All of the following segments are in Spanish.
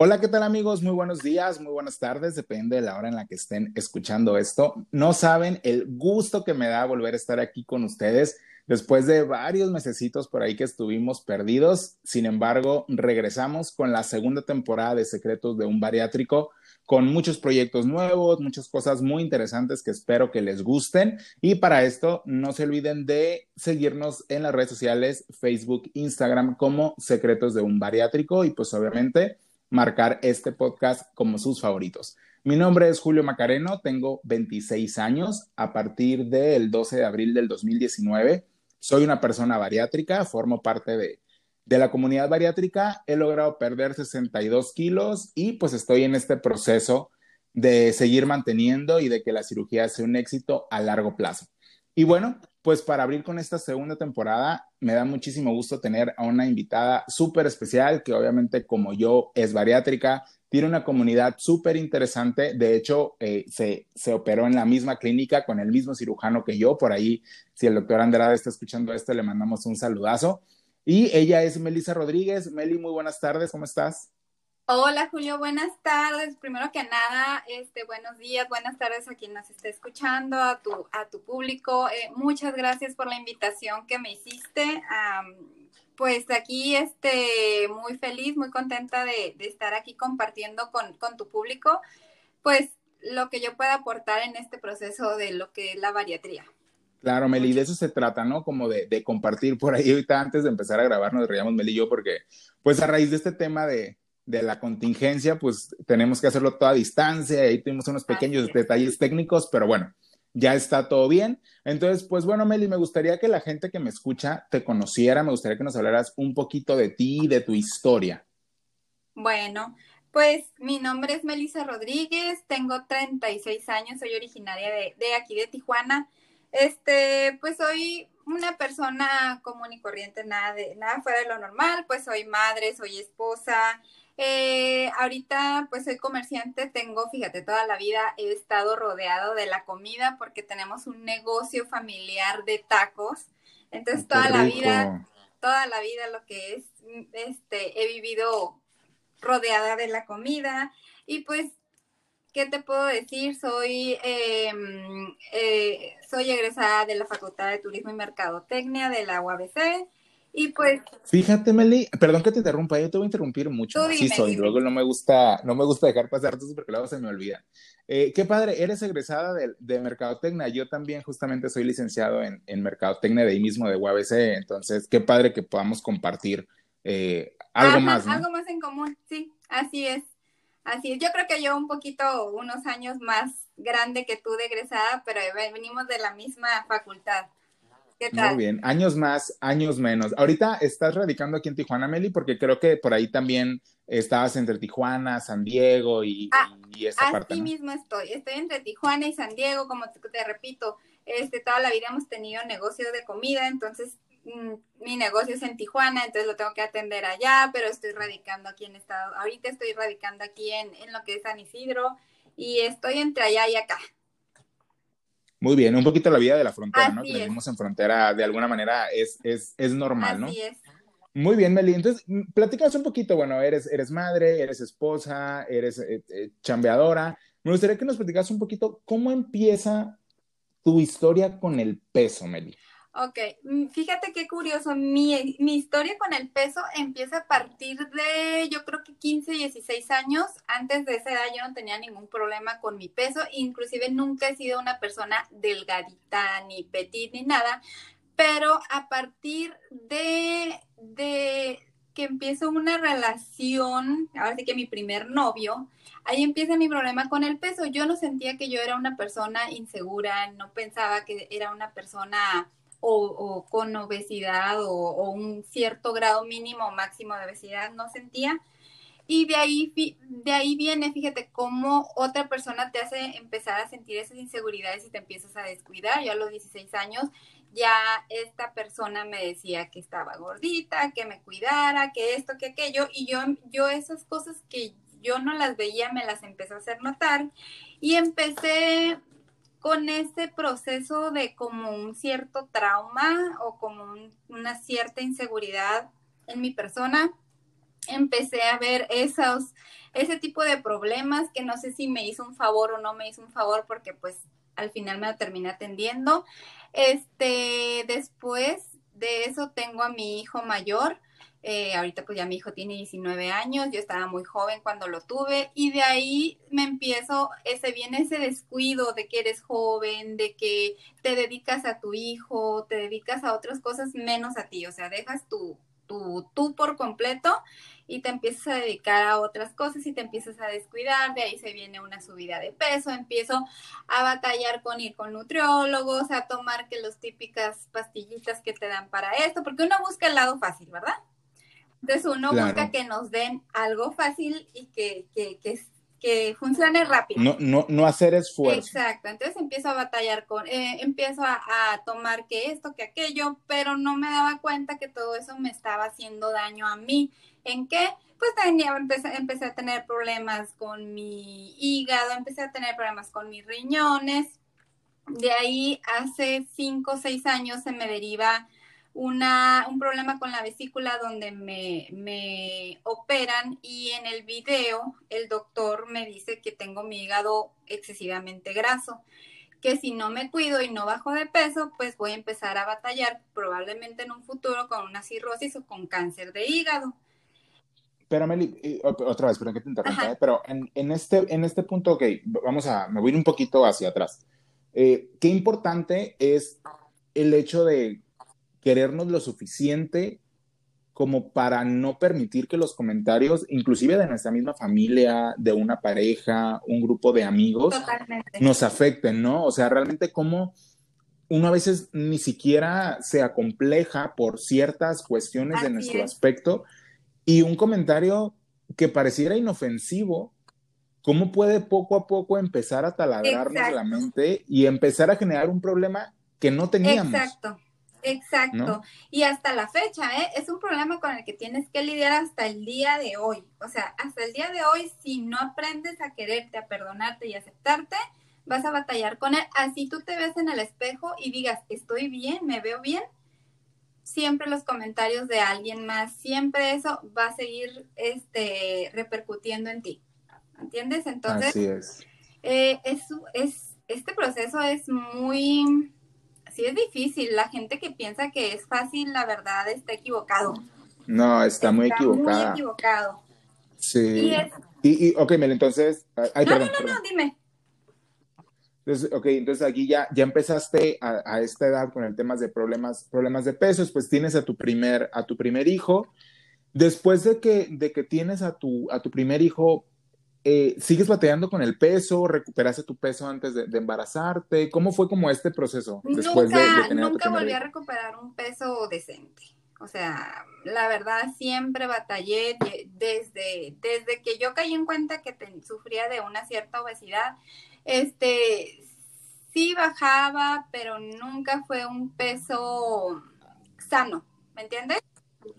Hola, ¿qué tal amigos? Muy buenos días, muy buenas tardes, depende de la hora en la que estén escuchando esto. No saben el gusto que me da volver a estar aquí con ustedes después de varios mesecitos por ahí que estuvimos perdidos. Sin embargo, regresamos con la segunda temporada de Secretos de un Bariátrico con muchos proyectos nuevos, muchas cosas muy interesantes que espero que les gusten. Y para esto, no se olviden de seguirnos en las redes sociales, Facebook, Instagram como Secretos de un Bariátrico y pues obviamente marcar este podcast como sus favoritos. Mi nombre es Julio Macareno, tengo 26 años. A partir del 12 de abril del 2019, soy una persona bariátrica, formo parte de, de la comunidad bariátrica, he logrado perder 62 kilos y pues estoy en este proceso de seguir manteniendo y de que la cirugía sea un éxito a largo plazo. Y bueno, pues para abrir con esta segunda temporada, me da muchísimo gusto tener a una invitada súper especial que obviamente como yo es bariátrica, tiene una comunidad súper interesante. De hecho, eh, se, se, operó en la misma clínica con el mismo cirujano que yo. Por ahí, si el doctor Andrade está escuchando esto, le mandamos un saludazo. Y ella es Melissa Rodríguez. Meli, muy buenas tardes, ¿cómo estás? Hola Julio, buenas tardes. Primero que nada, este, buenos días, buenas tardes a quien nos esté escuchando, a tu, a tu público. Eh, muchas gracias por la invitación que me hiciste. pues aquí, este, muy feliz, muy contenta de, estar aquí compartiendo con, con, tu público, pues lo que yo pueda aportar en este proceso de lo que es la bariatría. Claro, Meli, de eso se trata, ¿no? Como de, de compartir por ahí ahorita antes de empezar a grabar, nos reíamos Meli y yo, porque pues a raíz de este tema de, de la contingencia, pues tenemos que hacerlo toda a distancia, ahí tuvimos unos pequeños detalles técnicos, pero bueno, ya está todo bien. Entonces, pues bueno, Meli, me gustaría que la gente que me escucha te conociera, me gustaría que nos hablaras un poquito de ti, de tu historia. Bueno, pues mi nombre es Melissa Rodríguez, tengo 36 años, soy originaria de, de aquí de Tijuana. Este, pues soy una persona común y corriente, nada de nada fuera de lo normal, pues soy madre, soy esposa, eh, ahorita pues soy comerciante, tengo, fíjate, toda la vida he estado rodeado de la comida porque tenemos un negocio familiar de tacos. Entonces toda la vida, toda la vida lo que es, este, he vivido rodeada de la comida y pues, ¿qué te puedo decir? Soy, em, eh, soy egresada de la Facultad de Turismo y Mercadotecnia de la UABC. Y pues. Fíjate, Meli, perdón que te interrumpa, yo te voy a interrumpir mucho. sí soy, luego no me gusta, no me gusta dejar pasar todo porque luego se me olvida. Eh, qué padre, eres egresada de, de, Mercadotecnia. Yo también justamente soy licenciado en, en Mercadotecnia de ahí mismo de UABC. Entonces, qué padre que podamos compartir eh, algo más. Algo más en común, sí, así es. Así es. Yo creo que yo un poquito, unos años más grande que tú de egresada, pero venimos de la misma facultad. Muy bien, años más, años menos. Ahorita estás radicando aquí en Tijuana, Meli, porque creo que por ahí también estabas entre Tijuana, San Diego y, ah, esa parte. Así mismo estoy, estoy entre Tijuana y San Diego, como te, repito, este, toda la vida hemos tenido negocios de comida, entonces mm, mi negocio es en Tijuana, entonces lo tengo que atender allá, pero estoy radicando aquí en Estado, ahorita estoy radicando aquí en, en lo que es San Isidro y estoy entre allá y acá. Muy bien, un poquito la vida de la frontera, ¿no? Que vivimos en frontera de alguna manera es, es, es normal, Así Es. Muy bien, Meli. Entonces, mm, platícanos un poquito, bueno, eres, eres madre, eres esposa, eres eh, eh, chambeadora. Me gustaría que nos platicas un poquito cómo empieza tu historia con el peso, Meli. Ok, mm, fíjate qué curioso, mi, mi, historia con el peso empieza a partir de, yo creo que 15, 16 años. Antes de esa edad yo no tenía ningún problema con mi peso, inclusive nunca he sido una persona delgadita, ni petit, ni nada, pero a partir de, de que empiezo una relación, ahora sí que mi primer novio, ahí empieza mi problema con el peso. Yo no sentía que yo era una persona insegura, no pensaba que era una persona o, con obesidad o, un cierto grado mínimo o máximo de obesidad no sentía. Y de ahí, de ahí viene, fíjate, cómo otra persona te hace empezar a sentir esas inseguridades y te empiezas a descuidar. Yo a los 16 años ya esta persona me decía que estaba gordita, que me cuidara, que esto, que aquello, y yo, yo esas cosas que yo no las veía me las empecé a hacer notar y empecé con ese proceso de como un cierto trauma o como una cierta inseguridad en mi persona empecé a ver esos, ese tipo de problemas que no sé si me hizo un favor o no me hizo un favor porque pues al final me lo terminé atendiendo. Este, después de eso tengo a mi hijo mayor. Eh, ahorita pues ya mi hijo tiene 19 años, yo estaba muy joven cuando lo tuve y de ahí me empiezo, ese viene ese descuido de que eres joven, de que te dedicas a tu hijo, te dedicas a otras cosas menos a ti, o sea, dejas tu, tu, tú por completo y te empiezas a dedicar a otras cosas y te empiezas a descuidar, de ahí se viene una subida de peso, empiezo a batallar con ir con nutriólogos, a tomar que las típicas pastillitas que te dan para esto, porque uno busca el lado fácil, ¿verdad? Entonces uno busca que nos den algo fácil y que, que, que, que funcione rápido. No, no, no hacer esfuerzo. Exacto, entonces empiezo a batallar con, eh, empiezo a, tomar que esto, que aquello, pero no me daba cuenta que todo eso me estaba haciendo daño a mí. ¿En qué? Pues tenía, empecé, empecé a tener problemas con mi hígado, empecé a tener problemas con mis riñones. De ahí, hace cinco o seis años, se me deriva una, un problema con la vesícula donde me, me, operan y en el video el doctor me dice que tengo mi hígado excesivamente graso, que si no me cuido y no bajo de peso, pues voy a empezar a batallar probablemente en un futuro con una cirrosis o con cáncer de hígado. Pero Meli, otra vez, pero que te interrumpa, ¿eh? pero en, en, este, en este punto, ok, vamos a, me voy a ir un poquito hacia atrás. Eh, qué importante es el hecho de querernos lo suficiente como para no permitir que los comentarios, inclusive de nuestra misma familia, de una pareja, un grupo de amigos, nos afecten, ¿no? O sea, realmente como uno a veces ni siquiera se acompleja por ciertas cuestiones de nuestro aspecto y un comentario que pareciera inofensivo, ¿cómo puede poco a poco empezar a taladrarnos la mente y empezar a generar un problema que no teníamos? Exacto. Exacto. Y hasta la fecha, ¿eh? Es un problema con el que tienes que lidiar hasta el día de hoy. O sea, hasta el día de hoy, si no aprendes a quererte, a perdonarte y aceptarte, vas a batallar con él. Así tú te ves en el espejo y digas, estoy bien, me veo bien. Siempre los comentarios de alguien más, siempre eso va a seguir este, repercutiendo en ti. ¿Entiendes? Entonces, Así es. Eh, es, es, este proceso es muy sí es difícil. La gente que piensa que es fácil, la verdad, está equivocado. No, está, muy equivocada. Muy equivocado. Sí. Y, y, ok, Mel, entonces. Ay, no, no, no, no, dime. Entonces, ok, entonces aquí ya, ya empezaste a, a, esta edad con el tema de problemas, problemas de pesos, pues tienes a tu primer, a tu primer hijo. Después de que, de que tienes a tu, a tu primer hijo, eh, ¿sigues batallando con el peso? ¿Recuperaste tu peso antes de, embarazarte? ¿Cómo fue como este proceso después nunca, de, tener Nunca volví a recuperar un peso decente. O sea, la verdad siempre batallé desde, desde que yo caí en cuenta que sufría de una cierta obesidad. Este, sí bajaba, pero nunca fue un peso sano, ¿me entiendes?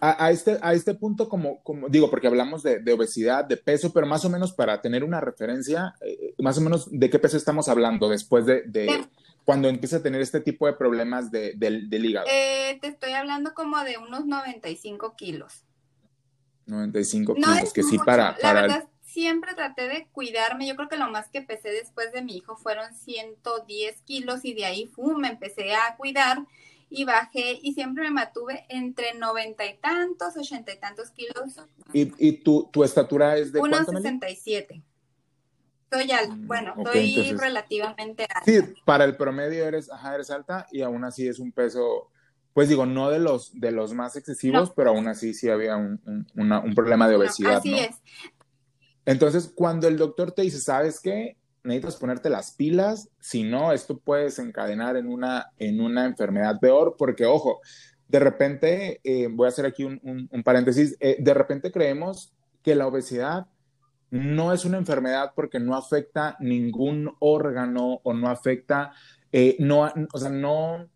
A, este, a este punto, como, como digo, porque hablamos de, obesidad, de peso, pero más o menos para tener una referencia, eh, más o menos de qué peso estamos hablando después de, de cuando empieza a tener este tipo de problemas de, del, hígado. Eh, te estoy hablando como de unos 95 kilos. 95 kilos, que sí para... La verdad, siempre traté de cuidarme. Yo creo que lo más que pesé después de mi hijo fueron 110 kilos y de ahí fu, me empecé a cuidar y bajé y siempre me mantuve entre noventa y tantos, ochenta y tantos kilos. ¿Y, y tu, tu, estatura es de cuánto? 1,67. Soy alta, mm, bueno, estoy relativamente alta. Sí, para el promedio eres, ajá, eres alta y aún así es un peso, pues digo, no de los, de los más excesivos, pero aún así sí había un, un, un problema de obesidad. así es. Entonces, cuando el doctor te dice, ¿sabes qué? Necesitas ponerte las pilas, si no, esto puede desencadenar en una, en una enfermedad peor, porque ojo, de repente, eh, voy a hacer aquí un, un, paréntesis, eh, de repente creemos que la obesidad no es una enfermedad porque no afecta ningún órgano o no afecta, eh, no, o sea, no,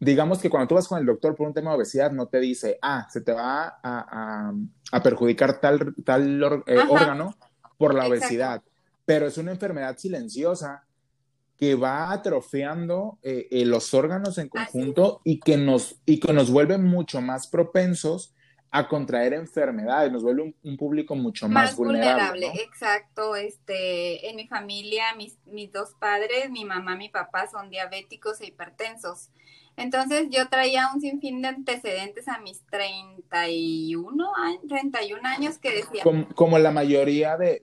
digamos que cuando tú vas con el doctor por un tema de obesidad, no te dice, ah, se te va a, a, a perjudicar tal, tal órgano por la obesidad pero es una enfermedad silenciosa que va atrofiando eh, eh, los órganos en conjunto y que, nos, y que nos vuelve mucho más propensos a contraer enfermedades, nos vuelve un, público mucho más, vulnerable. Exacto, este, en mi familia, mis, mis dos padres, mi mamá, mi papá son diabéticos e hipertensos. Entonces yo traía un sinfín de antecedentes a mis 31 años, 31 años que decía. Como, la mayoría de,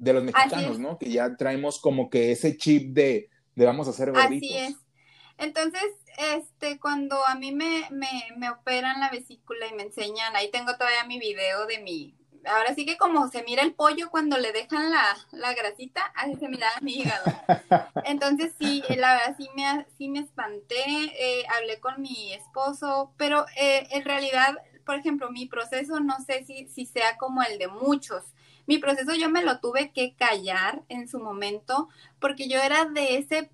los mexicanos, ¿no? Que ya traemos como que ese chip de, de vamos a hacer gorditos. Así es. Entonces, este, cuando a mí me, me, me operan la vesícula y me enseñan, ahí tengo todavía mi video de mi, ahora sí que como se mira el pollo cuando le dejan la, la grasita, así se mira mi hígado. Entonces sí, eh, la verdad sí me, sí me espanté, eh, hablé con mi esposo, pero eh, en realidad, por ejemplo, mi proceso no sé si, si sea como el de muchos. Mi proceso yo me lo tuve que callar en su momento porque yo era de ese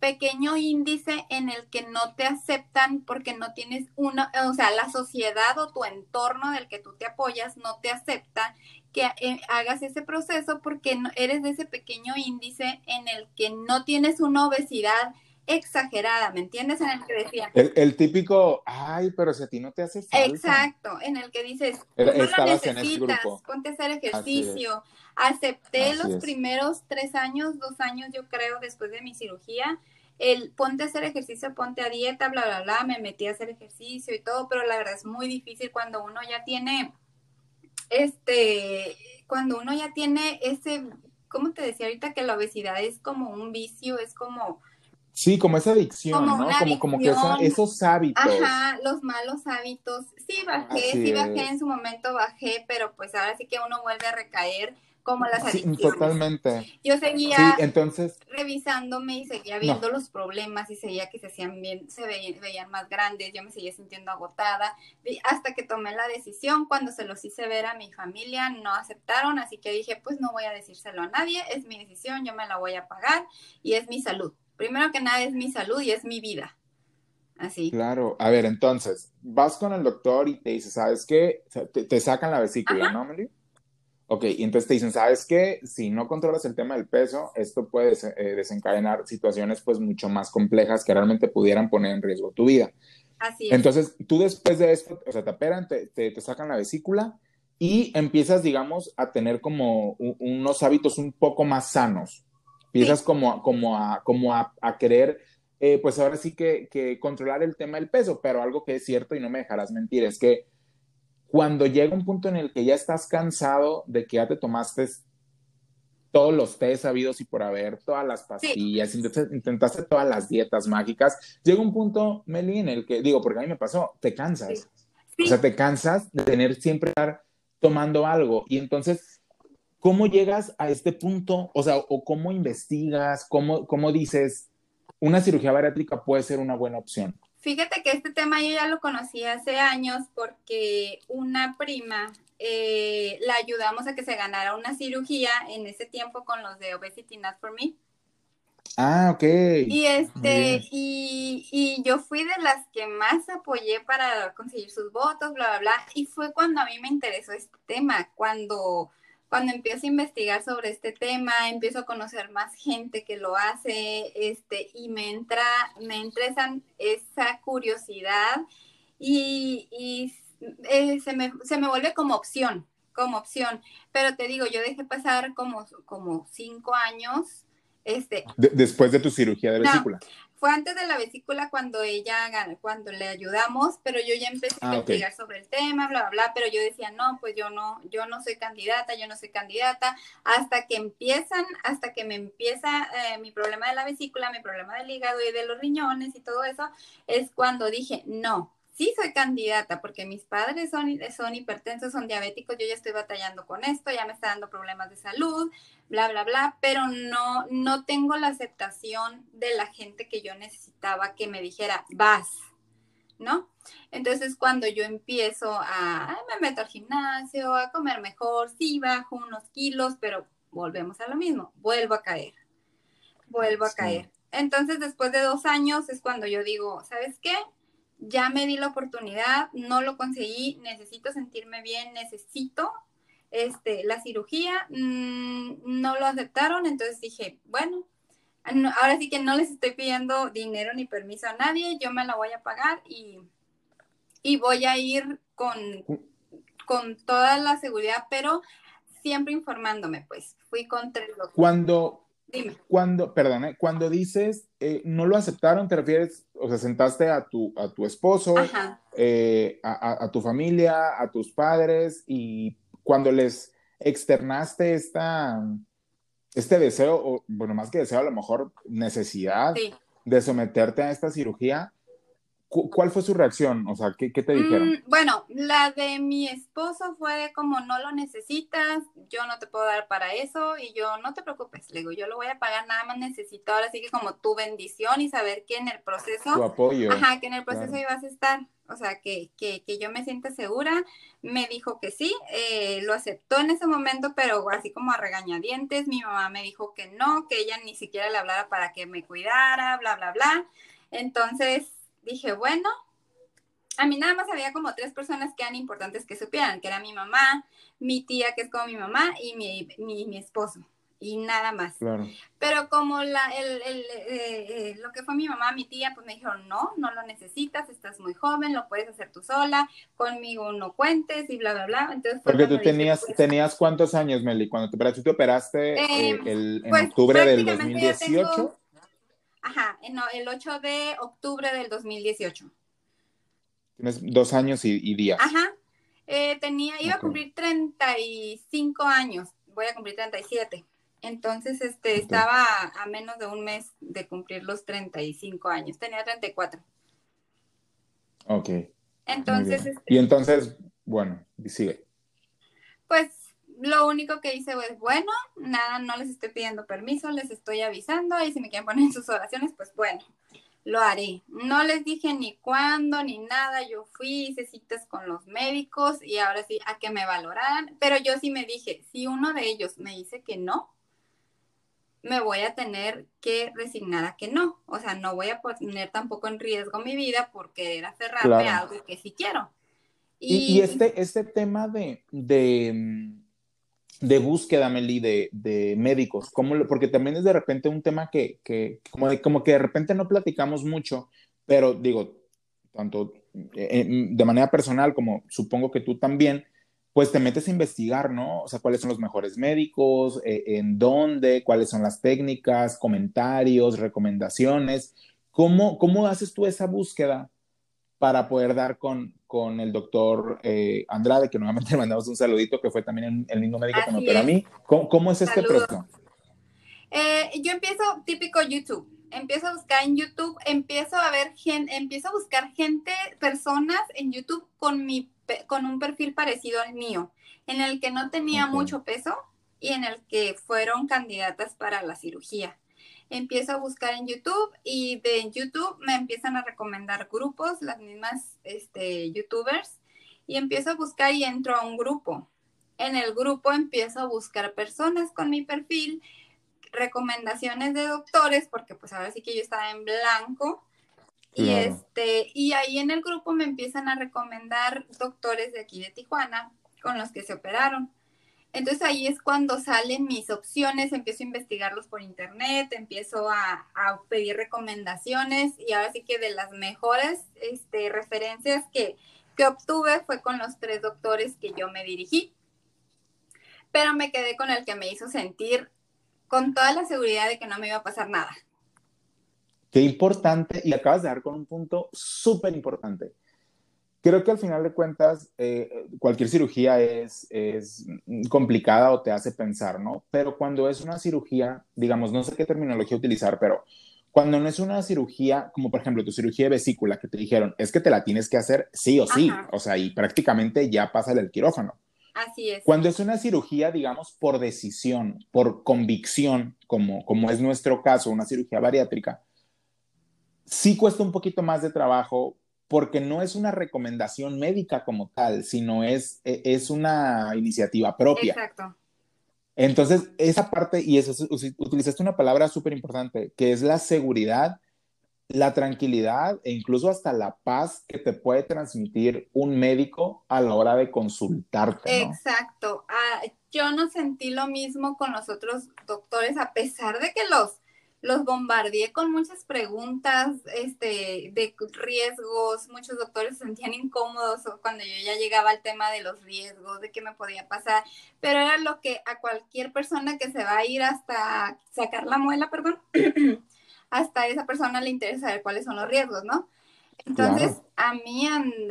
pequeño índice en el que no te aceptan porque no tienes una, o sea, la sociedad o tu entorno del que tú te apoyas no te acepta que eh, hagas ese proceso porque eres de ese pequeño índice en el que no tienes una obesidad exagerada, ¿me entiendes? En el que decía. El, típico, ay, pero si a ti no te hace falta. Exacto, en el que dices, no lo necesitas, ponte a hacer ejercicio. Acepté los primeros tres años, dos años, yo creo, después de mi cirugía, el ponte a hacer ejercicio, ponte a dieta, bla, bla, bla, me metí a hacer ejercicio y todo, pero la verdad es muy difícil cuando uno ya tiene, este, cuando uno ya tiene ese, ¿cómo te decía ahorita? Que la obesidad es como un vicio, es como Sí, como esa adicción, ¿no? Como, como que esos hábitos. Ajá, los malos hábitos. Sí, bajé, sí bajé en su momento, bajé, pero pues ahora sí que uno vuelve a recaer como las adicciones. Sí, totalmente. Yo seguía entonces, revisándome y seguía viendo los problemas y seguía que se hacían bien, se veían, más grandes, yo me seguía sintiendo agotada, hasta que tomé la decisión, cuando se los hice ver a mi familia, no aceptaron, así que dije, pues no voy a decírselo a nadie, es mi decisión, yo me la voy a pagar y es mi salud primero que nada es mi salud y es mi vida. Así. Claro, a ver, entonces, vas con el doctor y te dice, ¿sabes qué? Te, sacan la vesícula, ¿no, Meli? Ok, y entonces te dicen, ¿sabes qué? Si no controlas el tema del peso, esto puede eh, desencadenar situaciones pues mucho más complejas que realmente pudieran poner en riesgo tu vida. Así es. Entonces, tú después de esto, o sea, te operan, te, te, sacan la vesícula y empiezas, digamos, a tener como unos hábitos un poco más sanos. Empiezas como, como, a, como a, querer, eh, pues ahora sí que, que, controlar el tema del peso, pero algo que es cierto y no me dejarás mentir es que cuando llega un punto en el que ya estás cansado de que ya te tomaste todos los test sabidos y por haber, todas las pastillas, intentaste, todas las dietas mágicas, llega un punto, Meli, en el que, digo, porque a mí me pasó, te cansas. O sea, te cansas de tener siempre estar tomando algo y entonces ¿Cómo llegas a este punto? O sea, o cómo investigas, cómo, cómo dices, una cirugía bariátrica puede ser una buena opción. Fíjate que este tema yo ya lo conocí hace años porque una prima eh, la ayudamos a que se ganara una cirugía en ese tiempo con los de Obesity Not For Me. Ah, ok. Y este, y, y, yo fui de las que más apoyé para conseguir sus votos, bla, bla, bla. Y fue cuando a mí me interesó este tema, cuando cuando empiezo a investigar sobre este tema, empiezo a conocer más gente que lo hace, este, y me entra, me entra esa, curiosidad y, y eh, se, me, se, me, vuelve como opción, como opción. Pero te digo, yo dejé pasar como, como cinco años. Este, después de tu cirugía de vesícula. Fue antes de la vesícula cuando ella, cuando le ayudamos, pero yo ya empecé a ah, investigar sobre el tema, bla, bla, bla, pero yo decía, no, pues yo no, yo no soy candidata, yo no soy candidata, hasta que empiezan, hasta que me empieza eh, mi problema de la vesícula, mi problema del hígado y de los riñones y todo eso, es cuando dije, no, sí soy candidata porque mis padres son, son hipertensos, son diabéticos, yo ya estoy batallando con esto, ya me está dando problemas de salud, bla, bla, bla, pero no, no tengo la aceptación de la gente que yo necesitaba que me dijera, vas, ¿no? Entonces cuando yo empiezo a, me meto al gimnasio, a comer mejor, sí bajo unos kilos, pero volvemos a lo mismo, vuelvo a caer, vuelvo a caer. Entonces después de dos años es cuando yo digo, ¿sabes qué? Ya me di la oportunidad, no lo conseguí, necesito sentirme bien, necesito este, la cirugía, mm, no lo aceptaron, entonces dije, bueno, ahora sí que no les estoy pidiendo dinero ni permiso a nadie, yo me la voy a pagar y, y voy a ir con, con toda la seguridad, pero siempre informándome, pues. Fui con tres doctores. Cuando, Dime. Cuando, perdón, ¿eh? cuando dices eh, no lo aceptaron, te refieres, o sea, sentaste a tu, a tu esposo, eh, a, a, tu familia, a tus padres, y cuando les externaste esta, este deseo, o bueno, más que deseo, a lo mejor necesidad de someterte a esta cirugía, ¿Cuál fue su reacción? O sea, ¿qué, te dijeron? Mm, bueno, la de mi esposo fue como no lo necesitas, yo no te puedo dar para eso y yo no te preocupes, le digo, yo lo voy a pagar, nada más necesito ahora sí que como tu bendición y saber que en el proceso... Tu apoyo. Ajá, que en el proceso ibas a estar, o sea, que, que, que, yo me sienta segura, me dijo que sí, eh, lo aceptó en ese momento, pero así como a regañadientes, mi mamá me dijo que no, que ella ni siquiera le hablara para que me cuidara, bla, bla, bla. Entonces, dije, bueno, a mí nada más había como tres personas que eran importantes que supieran, que era mi mamá, mi tía, que es como mi mamá, y mi, mi, esposo, y nada más. Claro. Pero como la, el, el, eh, eh, lo que fue mi mamá, mi tía, pues me dijeron, no, no lo necesitas, estás muy joven, lo puedes hacer tú sola, conmigo no cuentes, y bla, bla, bla. Entonces, Porque tú tenías, pues, tenías cuántos años, Meli, cuando te operaste, te operaste eh, el, en pues, octubre del 2018. Ajá, el 8 de octubre del 2018. Tienes dos años y, días. Ajá. Eh, tenía, iba a cumplir 35 años, voy a cumplir 37. Entonces, este, estaba a menos de un mes de cumplir los 35 años. Tenía 34. Ok. Entonces, este y entonces, bueno, sigue. Pues lo único que hice fue, bueno, nada, no les estoy pidiendo permiso, les estoy avisando y si me quieren poner en sus oraciones, pues bueno, lo haré. No les dije ni cuándo ni nada, yo fui, hice citas con los médicos y ahora sí, a que me valoraran, pero yo sí me dije, si uno de ellos me dice que no, me voy a tener que resignar a que no, o sea, no voy a poner tampoco en riesgo mi vida por querer aferrarme a algo que sí quiero. Y, este, este tema de, de mm, de búsqueda, Meli, de, de médicos, ¿Cómo, porque también es de repente un tema que, que como, como que de repente no platicamos mucho, pero digo, tanto eh, de manera personal como supongo que tú también, pues te metes a investigar, ¿no? O sea, cuáles son los mejores médicos, eh, en dónde, cuáles son las técnicas, comentarios, recomendaciones. ¿Cómo, ¿Cómo haces tú esa búsqueda para poder dar con, con el doctor eh, Andrade, que nuevamente le mandamos un saludito, que fue también el mismo médico que me operó a mí. ¿Cómo, es este proceso? Eh, yo empiezo típico YouTube. Empiezo a buscar en YouTube, empiezo a ver gente, empiezo a buscar gente, personas en YouTube con mi con un perfil parecido al mío, en el que no tenía mucho peso y en el que fueron candidatas para la cirugía empiezo a buscar en YouTube y de YouTube me empiezan a recomendar grupos, las mismas este, youtubers, y empiezo a buscar y entro a un grupo. En el grupo empiezo a buscar personas con mi perfil, recomendaciones de doctores, porque pues ahora sí que yo estaba en blanco. Y, este, y ahí en el grupo me empiezan a recomendar doctores de aquí de Tijuana con los que se operaron. Entonces ahí es cuando salen mis opciones, empiezo a investigarlos por internet, empiezo a, pedir recomendaciones y ahora sí que de las mejores este, referencias que, que obtuve fue con los tres doctores que yo me dirigí. Pero me quedé con el que me hizo sentir con toda la seguridad de que no me iba a pasar nada. Qué importante, y acabas de dar con un punto súper importante creo que al final de cuentas eh, cualquier cirugía es, es complicada o te hace pensar, ¿no? Pero cuando es una cirugía, digamos, no sé qué terminología utilizar, pero cuando no es una cirugía, como por ejemplo tu cirugía de vesícula, que te dijeron, es que te la tienes que hacer sí o sí, o sea, y prácticamente ya pasa el quirófano. Así es. Cuando es una cirugía, digamos, por decisión, por convicción, como, como es nuestro caso, una cirugía bariátrica, sí cuesta un poquito más de trabajo porque no es una recomendación médica como tal, sino es, e, es una iniciativa propia. Exacto. Entonces, esa parte, y eso, utilizaste una palabra súper importante, que es la seguridad, la tranquilidad e incluso hasta la paz que te puede transmitir un médico a la hora de consultarte. Exacto. Ah, yo no sentí lo mismo con los otros doctores, a pesar de que los los bombardeé con muchas preguntas este, de riesgos. Muchos doctores se sentían incómodos cuando yo ya llegaba al tema de los riesgos, de qué me podía pasar, pero era lo que a cualquier persona que se va a ir hasta sacar la muela, perdón, hasta esa persona le interesa saber cuáles son los riesgos, ¿no? Entonces, a mí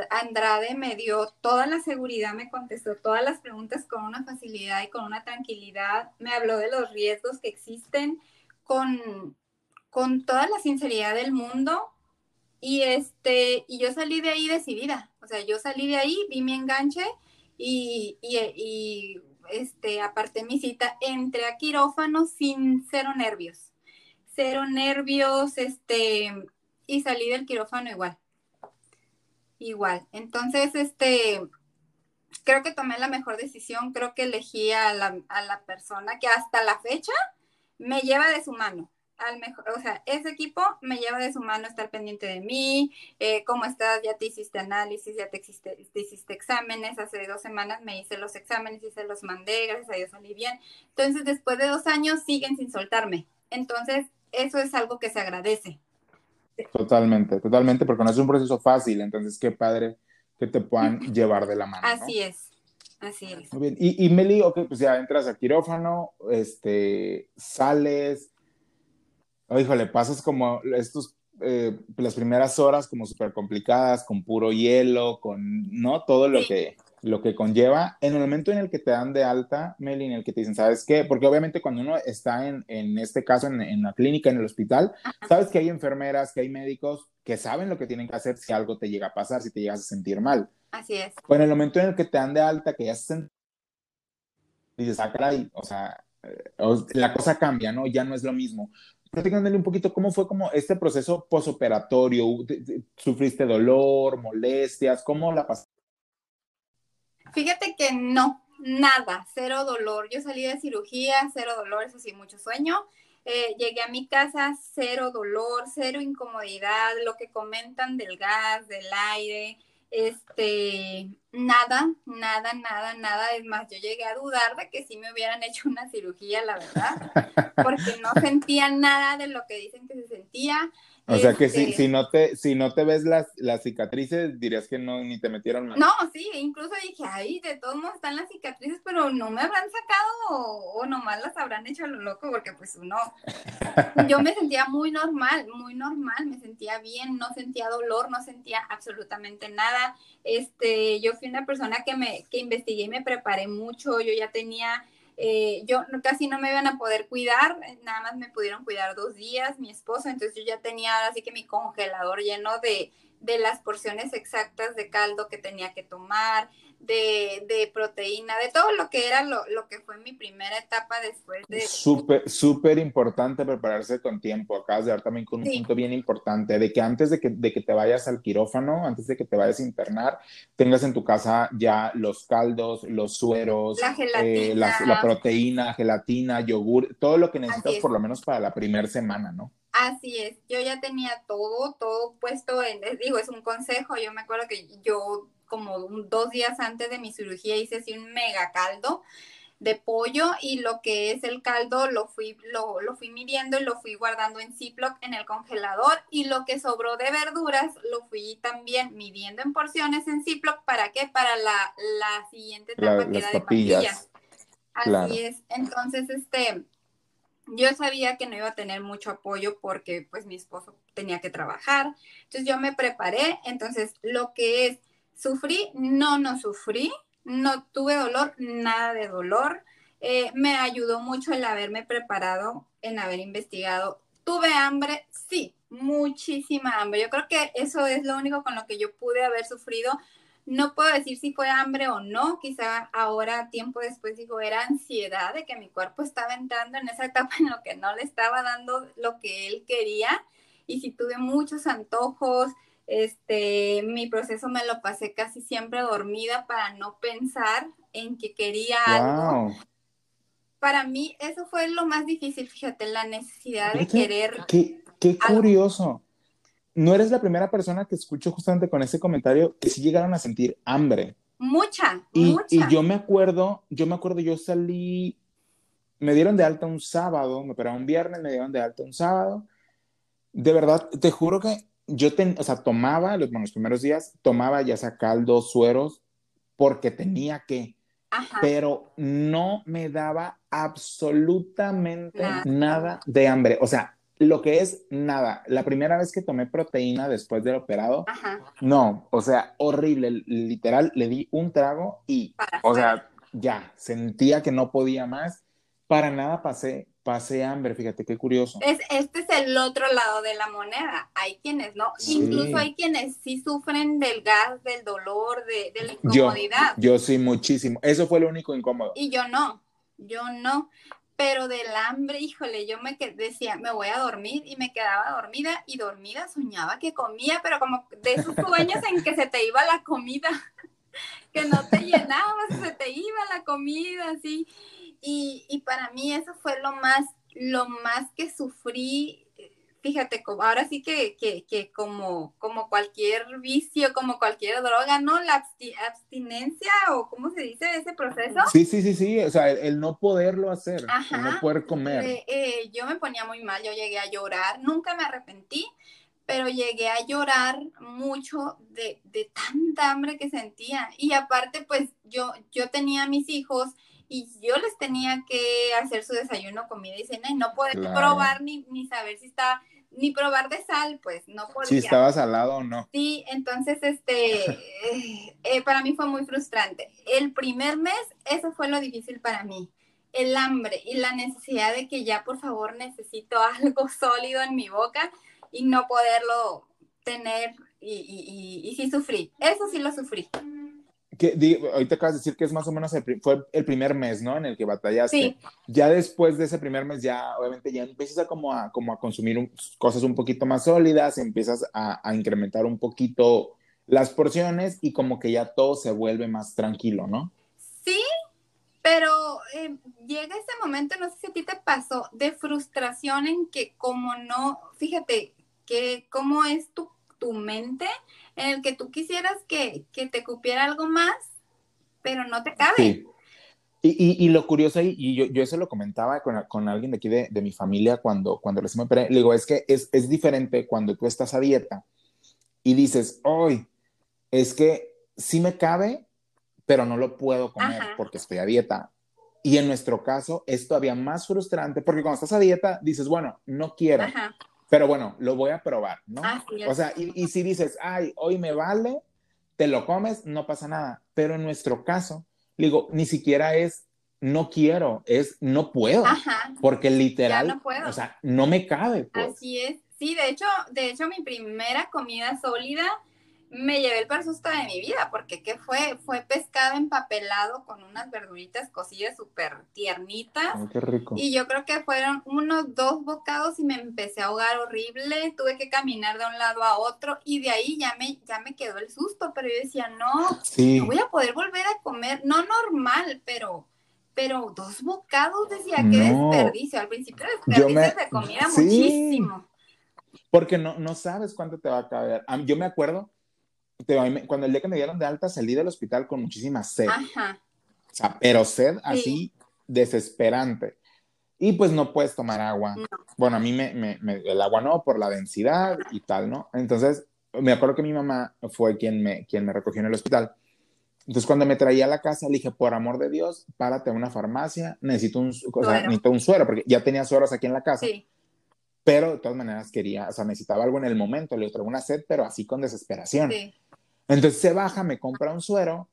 Andrade me dio toda la seguridad, me contestó todas las preguntas con una facilidad y con una tranquilidad, me habló de los riesgos que existen con, con toda la sinceridad del mundo y, este, y yo salí de ahí decidida, o sea, yo salí de ahí, vi mi enganche y, y, este, aparté mi cita, entré a quirófano sin cero nervios, cero nervios, este, y salí del quirófano igual. Igual. Entonces, este, creo que tomé la mejor decisión, creo que elegí a la, a la persona que hasta la fecha me lleva de su mano. Al mejor, o sea, ese equipo me lleva de su mano estar pendiente de mí, eh, cómo estás, ya te hiciste análisis, ya te, te hiciste exámenes, hace dos semanas me hice los exámenes y se los mandé, gracias a Dios salí bien. Entonces, después de dos años siguen sin soltarme. Entonces, eso es algo que se agradece. Totalmente, totalmente, porque no es un proceso fácil, entonces qué padre que te puedan llevar de la mano. Así es, así es. Muy bien. Y, y Meli, ok, pues ya entras a quirófano, este, sales, oh, híjole, pasas como estos, eh, las primeras horas como súper complicadas, con puro hielo, con, ¿no? Todo lo que lo que conlleva en el momento en el que te dan de alta, Meli, en el que te dicen, ¿sabes qué? Porque obviamente cuando uno está en, en este caso en, en, la clínica, en el hospital, sabes que hay enfermeras, que hay médicos que saben lo que tienen que hacer si algo te llega a pasar, si te llegas a sentir mal. Así es. Pues en el momento en el que te dan de alta, que ya se dices, ah, caray, o sea, eh, la cosa cambia, ¿no? Ya no es lo mismo. Platícanme un poquito cómo fue como este proceso posoperatorio, ¿sufriste dolor, molestias? ¿Cómo la pasaste? Fíjate que no, nada, cero dolor. Yo salí de cirugía, cero dolor, eso sí, mucho sueño. Eh, llegué a mi casa, cero dolor, cero incomodidad, lo que comentan del gas, del aire, este, nada, nada, nada, nada. Es más, yo llegué a dudar de que sí me hubieran hecho una cirugía, la verdad, porque no sentía nada de lo que dicen que se sentía. O sea que si, este si, no te, si no te ves las, las cicatrices, dirías que no, ni te metieron más. No, sí, incluso dije, ay, de todos modos están las cicatrices, pero no me habrán sacado o, o nomás las habrán hecho a lo loco, porque pues uno, yo me sentía muy normal, muy normal, me sentía bien, no sentía dolor, no sentía absolutamente nada. Este, yo fui una persona que me, que investigué y me preparé mucho, yo ya tenía eh, yo casi no me iban a poder cuidar, nada más me pudieron cuidar dos días, mi esposo, entonces yo ya tenía así que mi congelador lleno de, de las porciones exactas de caldo que tenía que tomar, de, de proteína, de todo lo que era lo, lo, que fue mi primera etapa después de... Súper, súper importante prepararse con tiempo. Acabas de dar también con un sí. punto bien importante, de que antes de que, de que te vayas al quirófano, antes de que te vayas a internar, tengas en tu casa ya los caldos, los sueros, la, eh, la, la proteína, gelatina, yogur, todo lo que necesitas por lo menos para la primera semana, ¿no? Así es, yo ya tenía todo, todo puesto en, les digo, es un consejo, yo me acuerdo que yo como un, dos días antes de mi cirugía hice así un mega caldo de pollo y lo que es el caldo lo fui, lo, lo fui midiendo y lo fui guardando en Ziploc en el congelador y lo que sobró de verduras lo fui también midiendo en porciones en Ziploc, ¿para qué? Para la, la siguiente etapa la, que era de papillas. Así claro. es, entonces este yo sabía que no iba a tener mucho apoyo porque pues mi esposo tenía que trabajar. Entonces yo me preparé. Entonces lo que es, sufrí, no, no sufrí, no tuve dolor, nada de dolor. Eh, me ayudó mucho el haberme preparado, en haber investigado. Tuve hambre, sí, muchísima hambre. Yo creo que eso es lo único con lo que yo pude haber sufrido, no puedo decir si fue hambre o no, quizá ahora, tiempo después, digo, era ansiedad de que mi cuerpo estaba entrando en esa etapa en lo que no le estaba dando lo que él quería. Y si tuve muchos antojos, este, mi proceso me lo pasé casi siempre dormida para no pensar en que quería wow. algo. Para mí eso fue lo más difícil, fíjate, la necesidad de querer. Qué, qué curioso. Algo no eres la primera persona que escucho justamente con ese comentario que sí llegaron a sentir hambre. Mucha, y, mucha. Y yo me acuerdo, yo me acuerdo, yo salí, me dieron de alta un sábado, me operaron un viernes, me dieron de alta un sábado. De verdad, te juro que yo, ten, o sea, tomaba, los, los primeros días, tomaba ya sea caldo, sueros, porque tenía que, pero no me daba absolutamente nada de hambre. O sea, lo que es nada. La primera vez que tomé proteína después del operado, no, o sea, horrible. Literal, le di un trago y, o sea, ya, sentía que no podía más. Para nada pasé, pasé hambre, fíjate qué curioso. Es, este es el otro lado de la moneda. Hay quienes no, incluso hay quienes sí sufren del gas, del dolor, de, de la incomodidad. Yo, yo sí, muchísimo. Eso fue lo único incómodo. Y yo no, yo no pero del hambre, híjole, yo me decía, me voy a dormir y me quedaba dormida y dormida soñaba que comía, pero como de esos sueños en que se te iba la comida, que no te llenabas, se te iba la comida, así. Y, y para mí eso fue lo más, lo más que sufrí fíjate, ahora sí que, que, como, como cualquier vicio, como cualquier droga, ¿no? La abstinencia o cómo se dice ese proceso. Sí, sí, sí, sí, o sea, el, no poderlo hacer, el no poder comer. Eh, eh, yo me ponía muy mal, yo llegué a llorar, nunca me arrepentí, pero llegué a llorar mucho de, de tanta hambre que sentía. Y aparte, pues yo, yo tenía mis hijos y yo les tenía que hacer su desayuno, comida y cena y no poder probar ni, ni saber si está ni probar de sal, pues no podía. Si estaba salado o no. Sí, entonces, este, eh, para mí fue muy frustrante. El primer mes, eso fue lo difícil para mí. El hambre y la necesidad de que ya, por favor, necesito algo sólido en mi boca y no poderlo tener y, y, y, y sí sufrí. Eso sí lo sufrí que ahorita acabas de decir que es más o menos el, fue el primer mes, ¿no? En el que batallaste. Sí. Ya después de ese primer mes, ya obviamente ya empiezas a como a, como a consumir cosas un poquito más sólidas, empiezas a, a, incrementar un poquito las porciones y como que ya todo se vuelve más tranquilo, ¿no? Sí, pero eh, llega ese momento, no sé si a ti te pasó, de frustración en que como no, fíjate, que cómo es tu, tu mente en el que tú quisieras que, te cupiera algo más, pero no te cabe. Sí. Y, y, lo curioso ahí, y yo, yo eso lo comentaba con, con alguien de aquí de, de, mi familia cuando, cuando recién me operé, le digo, es que es, es diferente cuando tú estás a dieta y dices, hoy, es que sí me cabe, pero no lo puedo comer porque estoy a dieta. Y en nuestro caso es todavía más frustrante porque cuando estás a dieta dices, bueno, no quiero, Ajá. Pero bueno, lo voy a probar, ¿no? o sea, y, si dices, ay, hoy me vale, te lo comes, no pasa nada. Pero en nuestro caso, digo, ni siquiera es no quiero, es no puedo. Porque literal, no puedo. o sea, no me cabe. Pues. Así es. Sí, de hecho, de hecho, mi primera comida sólida me llevé el peor susto de mi vida, porque ¿qué fue? Fue pescado empapelado con unas verduritas cocidas súper tiernitas. qué rico. Y yo creo que fueron unos dos bocados y me empecé a ahogar horrible, tuve que caminar de un lado a otro y de ahí ya me, ya me quedó el susto, pero yo decía, no, no voy a poder volver a comer, no normal, pero pero dos bocados decía, qué desperdicio. Al principio desperdicio se comía muchísimo. Porque no, no sabes cuánto te va a caber. Yo me acuerdo cuando el día que me dieron de alta salí del hospital con muchísima sed. Ajá. O sea, pero sed así desesperante. Y pues no puedes tomar agua. Bueno, a mí me, me, el agua no, por la densidad y tal, ¿no? Entonces, me acuerdo que mi mamá fue quien me, quien me recogió en el hospital. Entonces, cuando me traía a la casa, le dije, por amor de Dios, párate a una farmacia, necesito un, o sea, necesito un suero, porque ya tenía sueros aquí en la casa. Sí. Pero de todas maneras quería, o sea, necesitaba algo en el momento, le traigo una sed, pero así con desesperación. Sí. Entonces se baja, me compra un suero,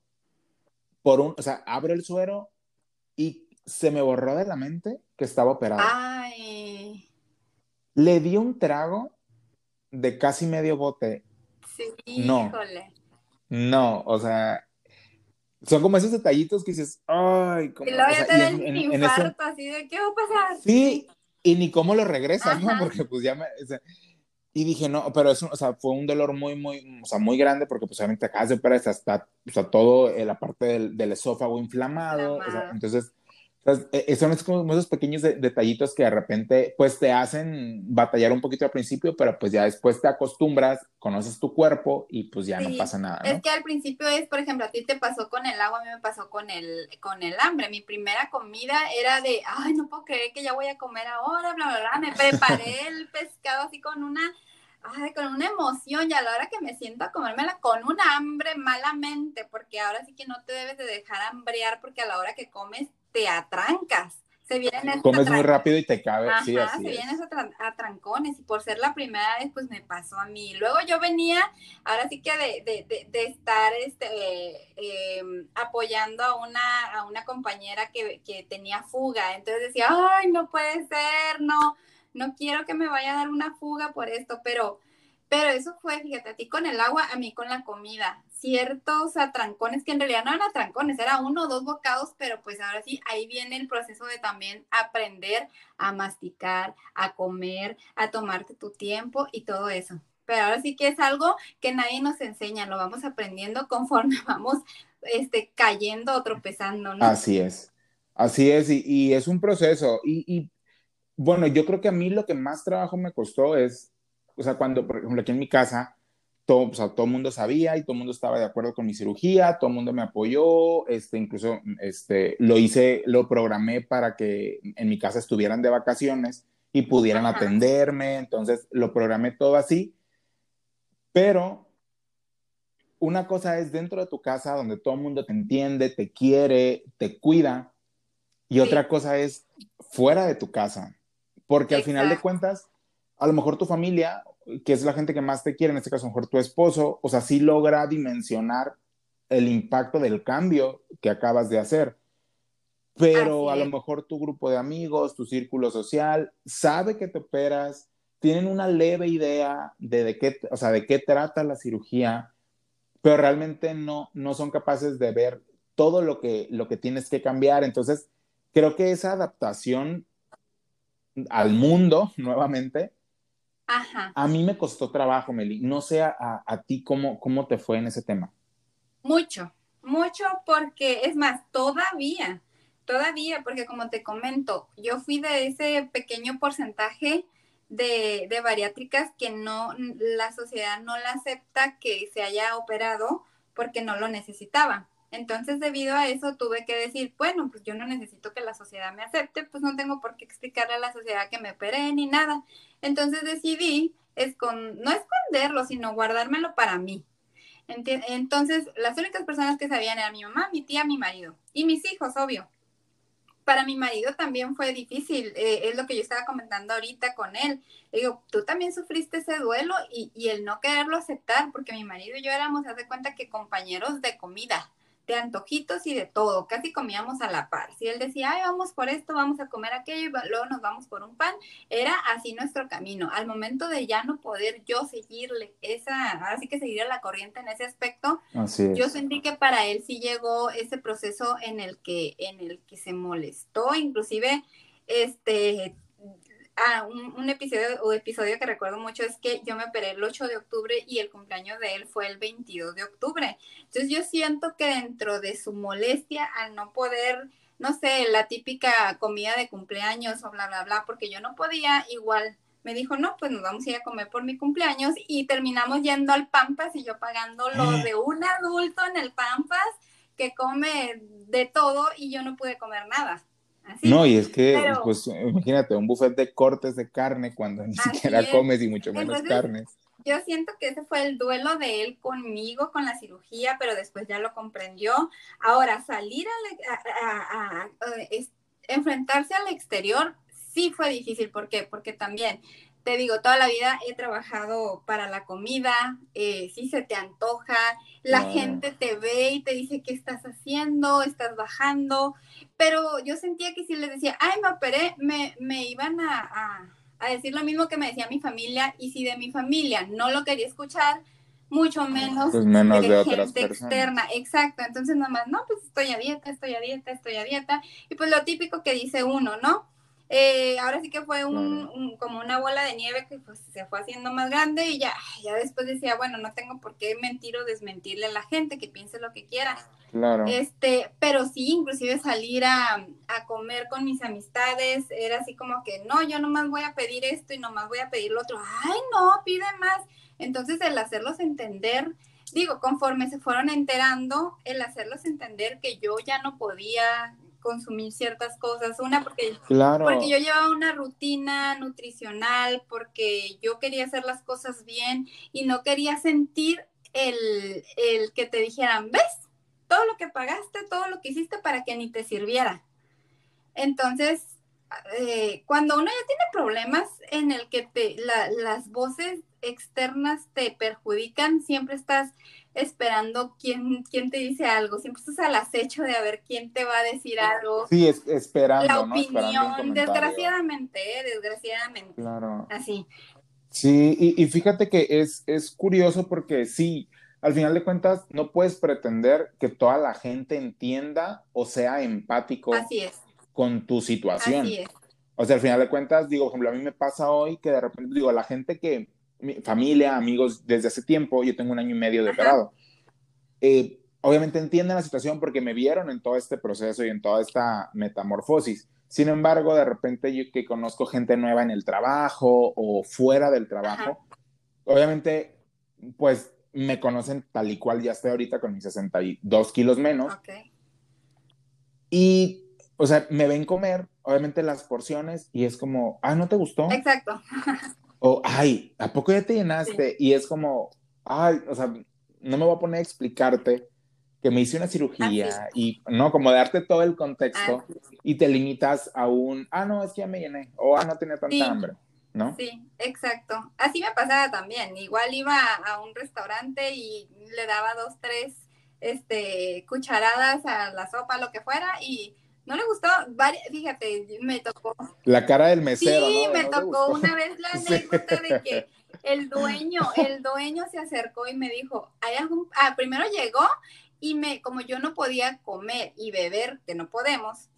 por un, o sea, abre el suero y se me borró de la mente que estaba operado. Ay. Le di un trago de casi medio bote. Sí, no. Híjole. No, o sea, son como esos detallitos que dices, ay, como. Y luego ya te da un infarto así de, ¿qué va a pasar? Sí, y ni cómo lo regresas, ¿no? Porque pues ya me. Y dije, no, pero eso, o sea, fue un dolor muy, muy, o sea, muy grande porque pues obviamente acá de operar está, o sea, todo eh, la parte del, del esófago inflamado, o sea, entonces Entonces, e, e, son como esos pequeños detallitos que de repente, pues te hacen batallar un poquito al principio, pero pues ya después te acostumbras, conoces tu cuerpo y pues ya no pasa nada. Es que al principio es, por ejemplo, a ti te pasó con el agua, a mí me pasó con el, con el hambre. Mi primera comida era de, ay, no puedo creer que ya voy a comer ahora, bla, bla, bla. Me preparé el pescado así con una ay, con una emoción y a la hora que me siento a comérmela con un hambre malamente, porque ahora sí que no te debes de dejar hambrear porque a la hora que comes te atrancas. Se vienen Comes muy rápido y te cabe. sí, así se vienen esos atrancones y por ser la primera vez, pues me pasó a mí. Luego yo venía, ahora sí que de, de, de, estar este, em, apoyando a una, a una compañera que, que tenía fuga. Entonces decía, ay, no puede ser, no no quiero que me vaya a dar una fuga por esto, pero, pero eso fue, fíjate, a ti con el agua, a mí con la comida. Ciertos atrancones que en realidad no eran atrancones, era uno o dos bocados, pero pues ahora sí, ahí viene el proceso de también aprender a masticar, a comer, a tomarte tu tiempo y todo eso. Pero ahora sí que es algo que nadie nos enseña, lo vamos aprendiendo conforme vamos este, cayendo o tropezando, ¿no? Así es, así es, y, es un proceso. Y, y, bueno, yo creo que a mí lo que más trabajo me costó es, o sea, cuando, por ejemplo, aquí en mi casa, todo, o sea, todo el mundo sabía y todo el mundo estaba de acuerdo con mi cirugía, todo el mundo me apoyó, este, incluso este, lo hice, lo programé para que en mi casa estuvieran de vacaciones y pudieran atenderme, entonces lo programé todo así, pero una cosa es dentro de tu casa donde todo el mundo te entiende, te quiere, te cuida, y otra cosa es fuera de tu casa, porque al final de cuentas, a lo mejor tu familia, que es la gente que más te quiere, en este caso a lo mejor tu esposo, o sea, sí logra dimensionar el impacto del cambio que acabas de hacer. Pero a lo mejor tu grupo de amigos, tu círculo social, sabe que te operas, tienen una leve idea de, de qué, o sea, de qué trata la cirugía, pero realmente no, no son capaces de ver todo lo que, lo que tienes que cambiar. Entonces, creo que esa adaptación al mundo nuevamente, a mí me costó trabajo, Meli. No sé a, a, ti cómo, cómo te fue en ese tema. Mucho, mucho porque es más, todavía, todavía, porque como te comento, yo fui de ese pequeño porcentaje de, de bariátricas que no, la sociedad no la acepta que se haya operado porque no lo necesitaba. Entonces, debido a eso, tuve que decir, bueno, pues yo no necesito que la sociedad me acepte, pues no tengo por qué explicarle a la sociedad que me operé ni nada. Entonces decidí no esconderlo, sino guardármelo para mí. Entonces, las únicas personas que sabían eran mi mamá, mi tía, mi marido y mis hijos, obvio. Para mi marido también fue difícil, eh, es lo que yo estaba comentando ahorita con él. Digo, tú también sufriste ese duelo y, y el no quererlo aceptar, porque mi marido y yo éramos, haz de cuenta que compañeros de comida de antojitos y de todo, casi comíamos a la par. Si él decía, ay, vamos por esto, vamos a comer aquello y luego nos vamos por un pan, era así nuestro camino. Al momento de ya no poder yo seguirle esa, ahora sí que seguir a la corriente en ese aspecto, yo sentí que para él sí llegó ese proceso en el que, en el que se molestó, inclusive, este, Ah, un, episodio o episodio que recuerdo mucho es que yo me operé el 8 de octubre y el cumpleaños de él fue el 22 de octubre. Entonces yo siento que dentro de su molestia al no poder, no sé, la típica comida de cumpleaños o bla, bla, bla, porque yo no podía igual. Me dijo, no, pues nos vamos a ir a comer por mi cumpleaños y terminamos yendo al Pampas y yo pagando lo mm. de un adulto en el Pampas que come de todo y yo no pude comer nada. No, y es que, pues imagínate, un buffet de cortes de carne cuando ni siquiera comes y mucho menos carnes. Yo siento que ese fue el duelo de él conmigo, con la cirugía, pero después ya lo comprendió. Ahora, salir a, enfrentarse al exterior sí fue difícil. ¿Por qué? Porque también te digo, toda la vida he trabajado para la comida, eh, si se te antoja, la gente te ve y te dice qué estás haciendo, estás bajando, pero yo sentía que si les decía, ay, me operé, me, me iban a, a, decir lo mismo que me decía mi familia, y si de mi familia no lo quería escuchar, mucho menos, pues menos de, gente externa, exacto, entonces nada más, no, pues estoy a dieta, estoy a dieta, estoy a dieta, y pues lo típico que dice uno, ¿no? Eh, ahora sí que fue un, como una bola de nieve que pues, se fue haciendo más grande y ya, ya después decía, bueno, no tengo por qué mentir o desmentirle a la gente, que piense lo que quiera. Claro. Este, pero sí, inclusive salir a, a, comer con mis amistades, era así como que, no, yo nomás voy a pedir esto y nomás voy a pedir lo otro. Ay, no, pide más. Entonces, el hacerlos entender, digo, conforme se fueron enterando, el hacerlos entender que yo ya no podía consumir ciertas cosas. Una, porque, porque yo llevaba una rutina nutricional, porque yo quería hacer las cosas bien y no quería sentir el, el que te dijeran, ¿ves? todo lo que pagaste, todo lo que hiciste para que ni te sirviera. Entonces, eh, cuando uno ya tiene problemas en el que te, las voces externas te perjudican, siempre estás esperando quién, quién te dice algo, siempre estás al acecho de a ver quién te va a decir algo. Sí, es, esperando. La opinión, desgraciadamente, ¿eh? desgraciadamente. Claro. Así. Sí, y, y, fíjate que es, es curioso porque sí, al final de cuentas, no puedes pretender que toda la gente entienda o sea empático con tu situación. Así es. O sea, al final de cuentas, digo, por ejemplo, a mí me pasa hoy que de repente, digo, la gente que, mi familia, amigos, desde hace tiempo, yo tengo un año y medio de operado, eh, obviamente entienden la situación porque me vieron en todo este proceso y en toda esta metamorfosis. Sin embargo, de repente yo que conozco gente nueva en el trabajo o fuera del trabajo, obviamente, pues me conocen tal y cual ya estoy ahorita con mis 62 kilos menos. Y, o sea, me ven comer, obviamente las porciones, y es como, ah, ¿no te gustó? Exacto. o, ay, ¿a poco ya te llenaste? Y es como, ay, o sea, no me voy a poner a explicarte que me hice una cirugía y, ¿no? Como darte todo el contexto y te limitas a un, ah, no, es que ya me llené, o ah, no tenía tanta hambre. ¿no? Sí, exacto. Así me pasaba también. Igual iba a un restaurante y le daba dos, tres este, cucharadas a la sopa, lo que fuera, y no le gustó. Fíjate, me tocó. La cara del mesero. Sí, me tocó una vez de que el dueño, el dueño se acercó y me dijo, ¿hay algún? Ah, primero llegó y me, como yo no podía comer y beber, que no podemos,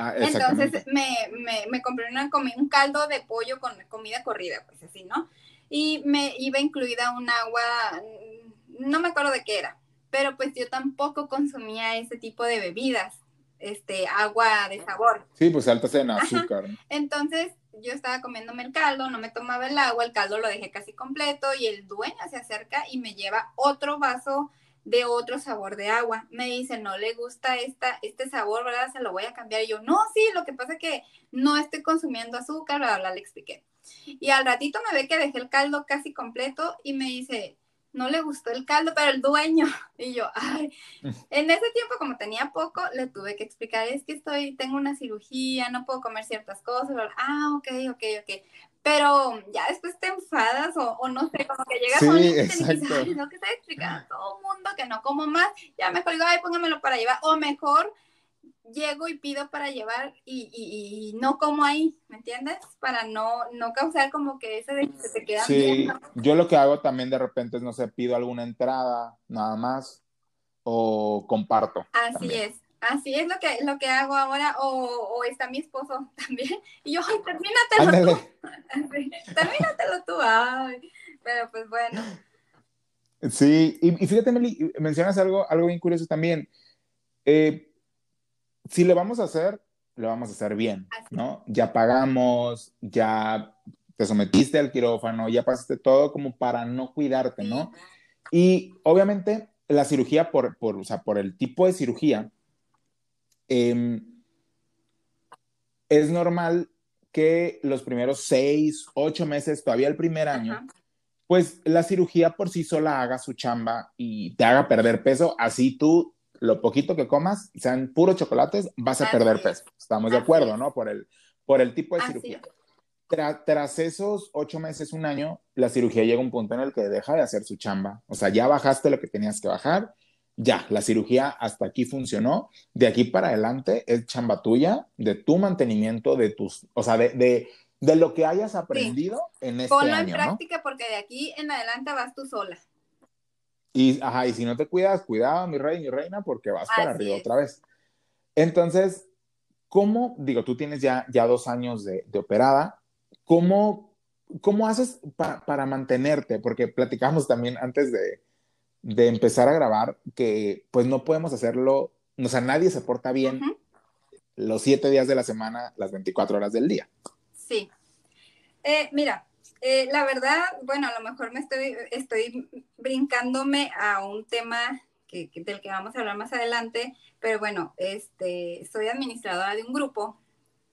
Ah, Entonces me, me, me, compré una, un caldo de pollo con comida corrida, pues así, ¿no? Y me iba incluida un agua, no me acuerdo de qué era, pero pues yo tampoco consumía ese tipo de bebidas, este, agua de sabor. Sí, pues altas en azúcar. Entonces yo estaba comiéndome el caldo, no me tomaba el agua, el caldo lo dejé casi completo y el dueño se acerca y me lleva otro vaso de otro sabor de agua. Me dice, no le gusta esta, este sabor, ¿verdad? Se lo voy a cambiar. Y yo, no, sí, lo que pasa es que no estoy consumiendo azúcar, bla, bla, le expliqué. Y al ratito me ve que dejé el caldo casi completo y me dice, no le gustó el caldo, pero el dueño. Y yo, ay, en ese tiempo como tenía poco, le tuve que explicar, es que estoy, tengo una cirugía, no puedo comer ciertas cosas. Ah, ok, ok, ok pero ya después te enfadas o, no sé, como que llegas a un límite y dices, ay, no, que estoy explicando a todo el mundo que no como más, ya mejor digo, ay, póngamelo para llevar, o mejor llego y pido para llevar y, y, no como ahí, ¿me entiendes? Para no, no causar como que ese de que se te queda Sí, yo lo que hago también de repente es, no sé, pido alguna entrada, nada más, o comparto. Así es. Así es lo que, lo que hago ahora, o, está mi esposo también, y yo, ay, termínatelo tú. termínatelo tú, ay, pero pues bueno. Sí, y, fíjate, Meli, mencionas algo, algo bien curioso también. Eh, si lo vamos a hacer, lo vamos a hacer bien, ¿no? Ya pagamos, ya te sometiste al quirófano, ya pasaste todo como para no cuidarte, ¿no? Y obviamente la cirugía, por, por, o sea, por el tipo de cirugía, Em, es normal que los primeros seis, ocho meses, todavía el primer año, pues la cirugía por sí sola haga su chamba y te haga perder peso. Así tú, lo poquito que comas, sean puros chocolates, vas a perder peso. Estamos de acuerdo, ¿no? Por el, por el tipo de cirugía. tras esos ocho meses, un año, la cirugía llega a un punto en el que deja de hacer su chamba. O sea, ya bajaste lo que tenías que bajar ya, la cirugía hasta aquí funcionó, de aquí para adelante es chamba tuya, de tu mantenimiento, de tus, o sea, de, de, lo que hayas aprendido en este Ponlo en práctica porque de aquí en adelante vas tú sola. Y, ajá, y si no te cuidas, cuidado, mi rey, mi reina, porque vas para arriba otra vez. Entonces, ¿cómo, digo, tú tienes ya, ya dos años de, de operada, ¿cómo, cómo haces para mantenerte? Porque platicamos también antes de, de, empezar a grabar que pues no podemos hacerlo, o sea, nadie se porta bien los siete días de la semana, las 24 horas del día. Sí. Eh, mira, eh, la verdad, bueno, a lo mejor me estoy, estoy brincándome a un tema que, del que vamos a hablar más adelante, pero bueno, este, soy administradora de un grupo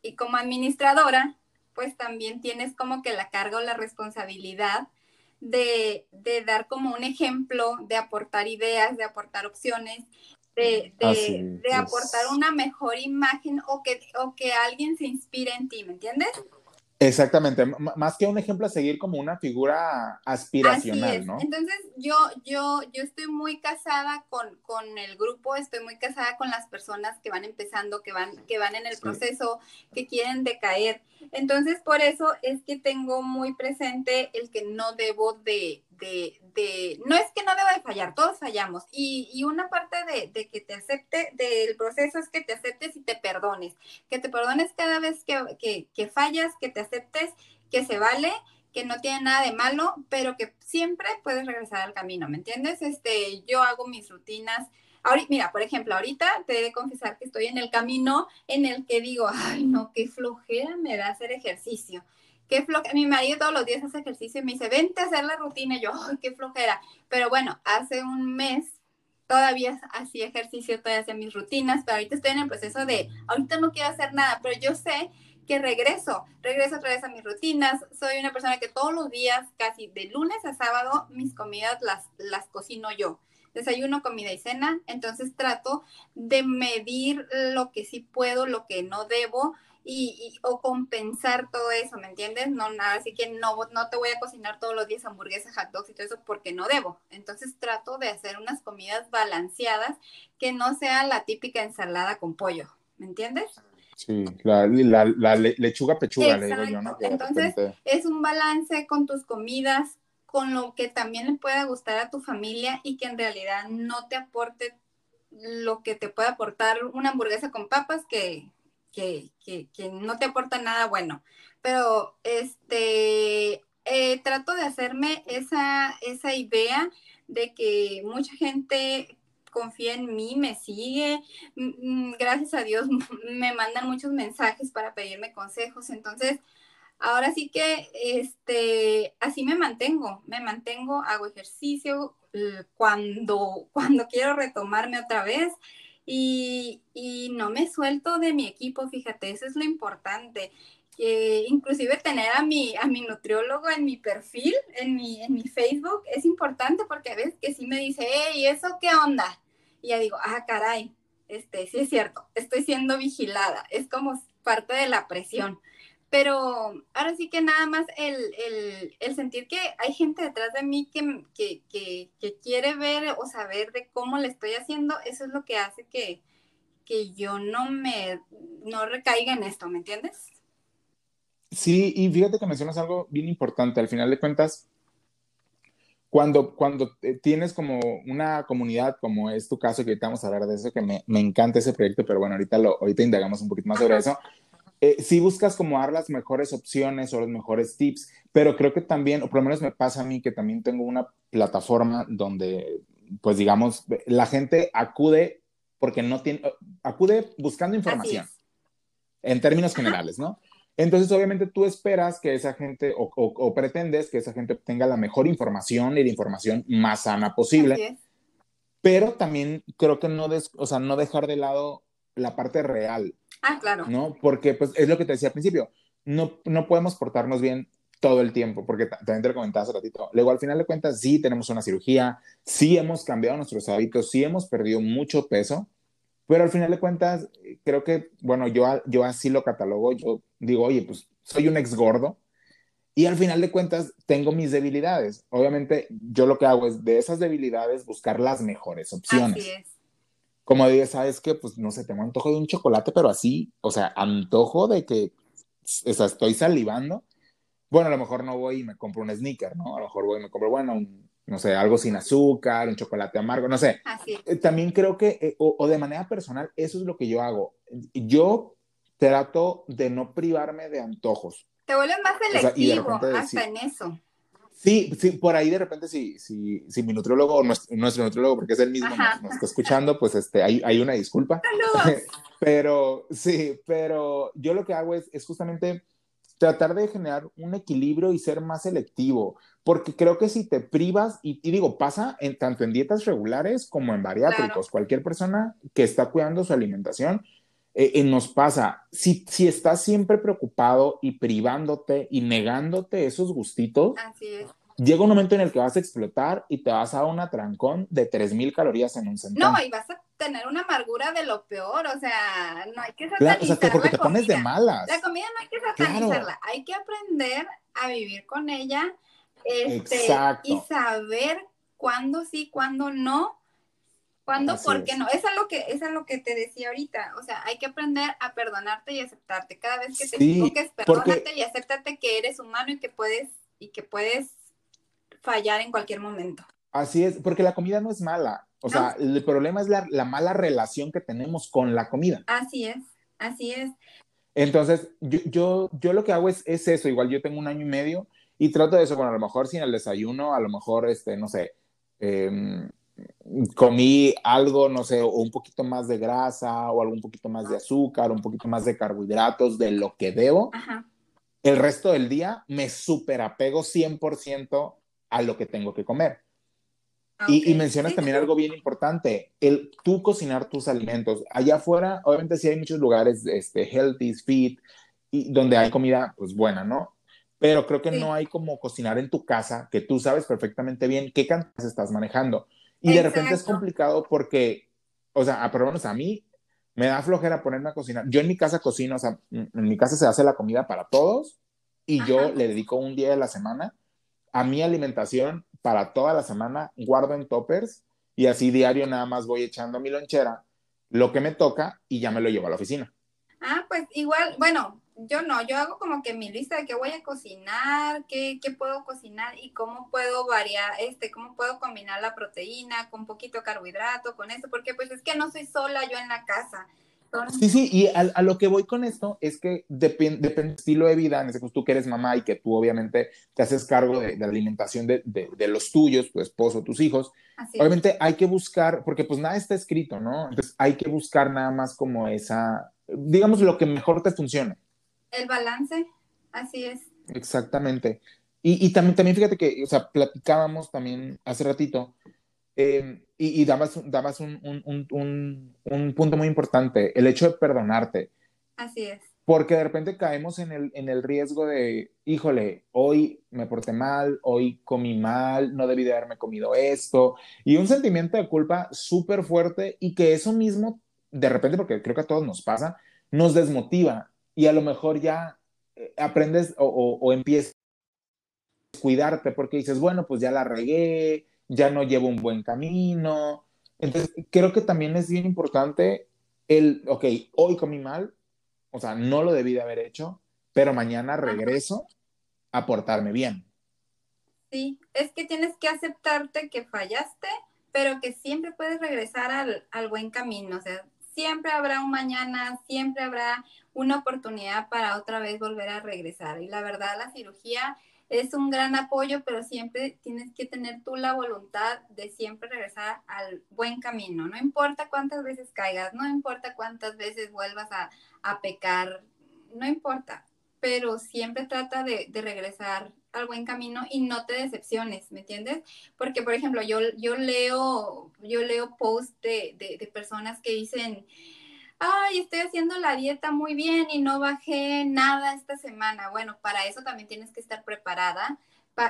y como administradora, pues también tienes como que la carga o la responsabilidad de, de dar como un ejemplo, de aportar ideas, de aportar opciones, de, de, de aportar una mejor imagen o que, o que alguien se inspire en ti, ¿me entiendes? Exactamente, más que un ejemplo a seguir como una figura aspiracional, ¿no? Entonces, yo, yo, yo estoy muy casada con, con, el grupo, estoy muy casada con las personas que van empezando, que van, que van en el proceso, que quieren decaer. Entonces, por eso es que tengo muy presente el que no debo de, no es que no deba de fallar, todos fallamos. Y, una parte de, de, que te acepte, del proceso es que te aceptes y te perdones, que te perdones cada vez que, que, que fallas, que te aceptes, que se vale, que no tiene nada de malo, pero que siempre puedes regresar al camino, ¿me entiendes? Este, yo hago mis rutinas. Ahorita, mira, por ejemplo, ahorita te he de confesar que estoy en el camino en el que digo, ay, no, qué flojera me da hacer ejercicio qué flojera. Mi marido todos los días hace ejercicio y me dice, vente a hacer la rutina. Y yo, ay, qué flojera. Pero bueno, hace un mes todavía hacía ejercicio, todavía hacía mis rutinas, pero ahorita estoy en el proceso de, ahorita no quiero hacer nada, pero yo sé que regreso, regreso otra vez a mis rutinas. Soy una persona que todos los días, casi de lunes a sábado, mis comidas las, las cocino yo. Desayuno, comida y cena. Entonces trato de medir lo que sí puedo, lo que no debo y, o compensar todo eso, ¿me entiendes? No, nada, así que no, no te voy a cocinar todos los días hamburguesas, hot dogs y todo eso porque no debo. Entonces trato de hacer unas comidas balanceadas que no sea la típica ensalada con pollo, ¿me entiendes? Sí, la, la, lechuga pechuga, le digo yo, ¿no? Entonces, es un balance con tus comidas, con lo que también le pueda gustar a tu familia y que en realidad no te aporte lo que te puede aportar una hamburguesa con papas que que, no te aporta nada bueno. Pero este, eh, trato de hacerme esa, esa idea de que mucha gente confía en mí, me sigue, gracias a Dios me mandan muchos mensajes para pedirme consejos, entonces ahora sí que este así me mantengo, me mantengo, hago ejercicio cuando cuando quiero retomarme otra vez y, y, no me suelto de mi equipo, fíjate, eso es lo importante. inclusive tener a mi, a mi nutriólogo en mi perfil, en mi, en mi Facebook, es importante porque a veces que sí me dice, hey, ¿eso qué onda? Y ya digo, ah, caray, este, sí es cierto, estoy siendo vigilada, es como parte de la presión pero ahora sí que nada más el, el, sentir que hay gente detrás de mí que, que, que, quiere ver o saber de cómo le estoy haciendo, eso es lo que hace que, que yo no me, no recaiga en esto, ¿me entiendes? Sí, y fíjate que mencionas algo bien importante, al final de cuentas, cuando, cuando tienes como una comunidad, como es tu caso, que ahorita vamos a hablar de eso, que me, me encanta ese proyecto, pero bueno, ahorita, lo, ahorita indagamos un poquito más sobre eso eh, sí buscas como dar las mejores opciones o los mejores tips, pero creo que también, o por lo menos me pasa a mí que también tengo una plataforma donde, pues digamos, la gente acude porque no tiene, acude buscando información, en términos generales, ¿no? Entonces, obviamente, tú esperas que esa gente, o, o, pretendes que esa gente tenga la mejor información y la información más sana posible. Pero también creo que no, o sea, no dejar de lado la parte real. Ah, claro. ¿No? Porque pues es lo que te decía al principio, no, no podemos portarnos bien todo el tiempo, porque también te lo comentaba hace ratito. Luego, al final de cuentas, sí tenemos una cirugía, sí hemos cambiado nuestros hábitos, sí hemos perdido mucho peso, pero al final de cuentas, creo que, bueno, yo, yo así lo catalogo, yo digo, oye, pues soy un ex gordo, y al final de cuentas tengo mis debilidades. Obviamente, yo lo que hago es de esas debilidades buscar las mejores opciones. Así es como dices, ¿sabes qué? Pues no sé, tengo antojo de un chocolate, pero así, o sea, antojo de que, o sea, estoy salivando. Bueno, a lo mejor no voy y me compro un sneaker, ¿no? A lo mejor voy y me compro, bueno, no sé, algo sin azúcar, un chocolate amargo, no sé. Así. Eh, también creo que, eh, o, de manera personal, eso es lo que yo hago. Yo trato de no privarme de antojos. Te vuelves más selectivo hasta en eso. Sí, sí, por ahí de repente, si, si, si mi nutriólogo, nuestro, nuestro nutriólogo, porque es el mismo, nos, está escuchando, pues este, hay, hay una disculpa. pero sí, pero yo lo que hago es, es justamente tratar de generar un equilibrio y ser más selectivo, porque creo que si te privas, y, digo, pasa en, tanto en dietas regulares como en bariátricos, cualquier persona que está cuidando su alimentación, eh, eh, nos pasa, si, si estás siempre preocupado y privándote y negándote esos gustitos, llega un momento en el que vas a explotar y te vas a una trancón de 3.000 calorías en un centavo. No, y vas a tener una amargura de lo peor, o sea, no hay que satanizar o sea, porque te pones de malas. La comida no hay que satanizarla, hay que aprender a vivir con ella este, y saber cuándo sí, cuándo no, ¿Cuándo? ¿Por qué no? Eso es, lo que, es lo que te decía ahorita. O sea, hay que aprender a perdonarte y aceptarte. Cada vez que te equivoques, perdónate y acéptate que eres humano y que puedes, y que puedes fallar en cualquier momento. Así es, porque la comida no es mala. O sea, el problema es la, la, mala relación que tenemos con la comida. Así es, así es. Entonces, yo, yo, yo lo que hago es, es eso. Igual yo tengo un año y medio y trato de eso. Bueno, a lo mejor sin el desayuno, a lo mejor, este, no sé, eh, comí algo, no sé, o un poquito más de grasa o algún poquito más de azúcar, un poquito más de carbohidratos de lo que debo, el resto del día me superapego 100% a lo que tengo que comer. Y, mencionas también algo bien importante, el tú cocinar tus alimentos. Allá afuera, obviamente sí hay muchos lugares, este, healthy, fit, y donde hay comida, pues buena, ¿no? Pero creo que no hay como cocinar en tu casa, que tú sabes perfectamente bien qué cantidades estás manejando. Y de repente es complicado porque, o sea, por lo menos a mí me da flojera ponerme a cocinar. Yo en mi casa cocino, o sea, en mi casa se hace la comida para todos y yo le dedico un día de la semana a mi alimentación para toda la semana, guardo en toppers y así diario nada más voy echando mi lonchera, lo que me toca y ya me lo llevo a la oficina. Ah, pues igual, bueno, yo no, yo hago como que mi lista de qué voy a cocinar, qué, qué, puedo cocinar y cómo puedo variar, este, cómo puedo combinar la proteína con un poquito carbohidrato, con eso, porque pues es que no soy sola yo en la casa. Sí, sí, y a, lo que voy con esto es que depende del estilo de vida, en ese caso tú que eres mamá y que tú obviamente te haces cargo de, la alimentación de, de, los tuyos, tu esposo, tus hijos, obviamente hay que buscar, porque pues nada está escrito, ¿no? Entonces hay que buscar nada más como esa, digamos, lo que mejor te funcione. El balance, así es. Exactamente. Y, también, también fíjate que, o sea, platicábamos también hace ratito, em, y, y, dabas, dabas un, un, punto muy importante, el hecho de perdonarte. Así es. Porque de repente caemos en el, en el riesgo de, híjole, hoy me porté mal, hoy comí mal, no debí de haberme comido esto, y un sentimiento de culpa súper fuerte y que eso mismo, de repente, porque creo que a todos nos pasa, nos desmotiva y a lo mejor ya eh, aprendes o, o, empiezas a cuidarte porque dices, bueno, pues ya la regué, ya no llevo un buen camino. Entonces, creo que también es bien importante el, ok, hoy comí mal, o sea, no lo debí de haber hecho, pero mañana regreso a portarme bien. Sí, es que tienes que aceptarte que fallaste, pero que siempre puedes regresar al, al buen camino. O sea, siempre habrá un mañana, siempre habrá una oportunidad para otra vez volver a regresar. Y la verdad, la cirugía es un gran apoyo, pero siempre tienes que tener tú la voluntad de siempre regresar al buen camino. No importa cuántas veces caigas, no importa cuántas veces vuelvas a, pecar, no importa, pero siempre trata de, regresar al buen camino y no te decepciones, ¿me entiendes? Porque, por ejemplo, yo, yo leo, yo leo posts de, de, personas que dicen, ay, estoy haciendo la dieta muy bien y no bajé nada esta semana. Bueno, para eso también tienes que estar preparada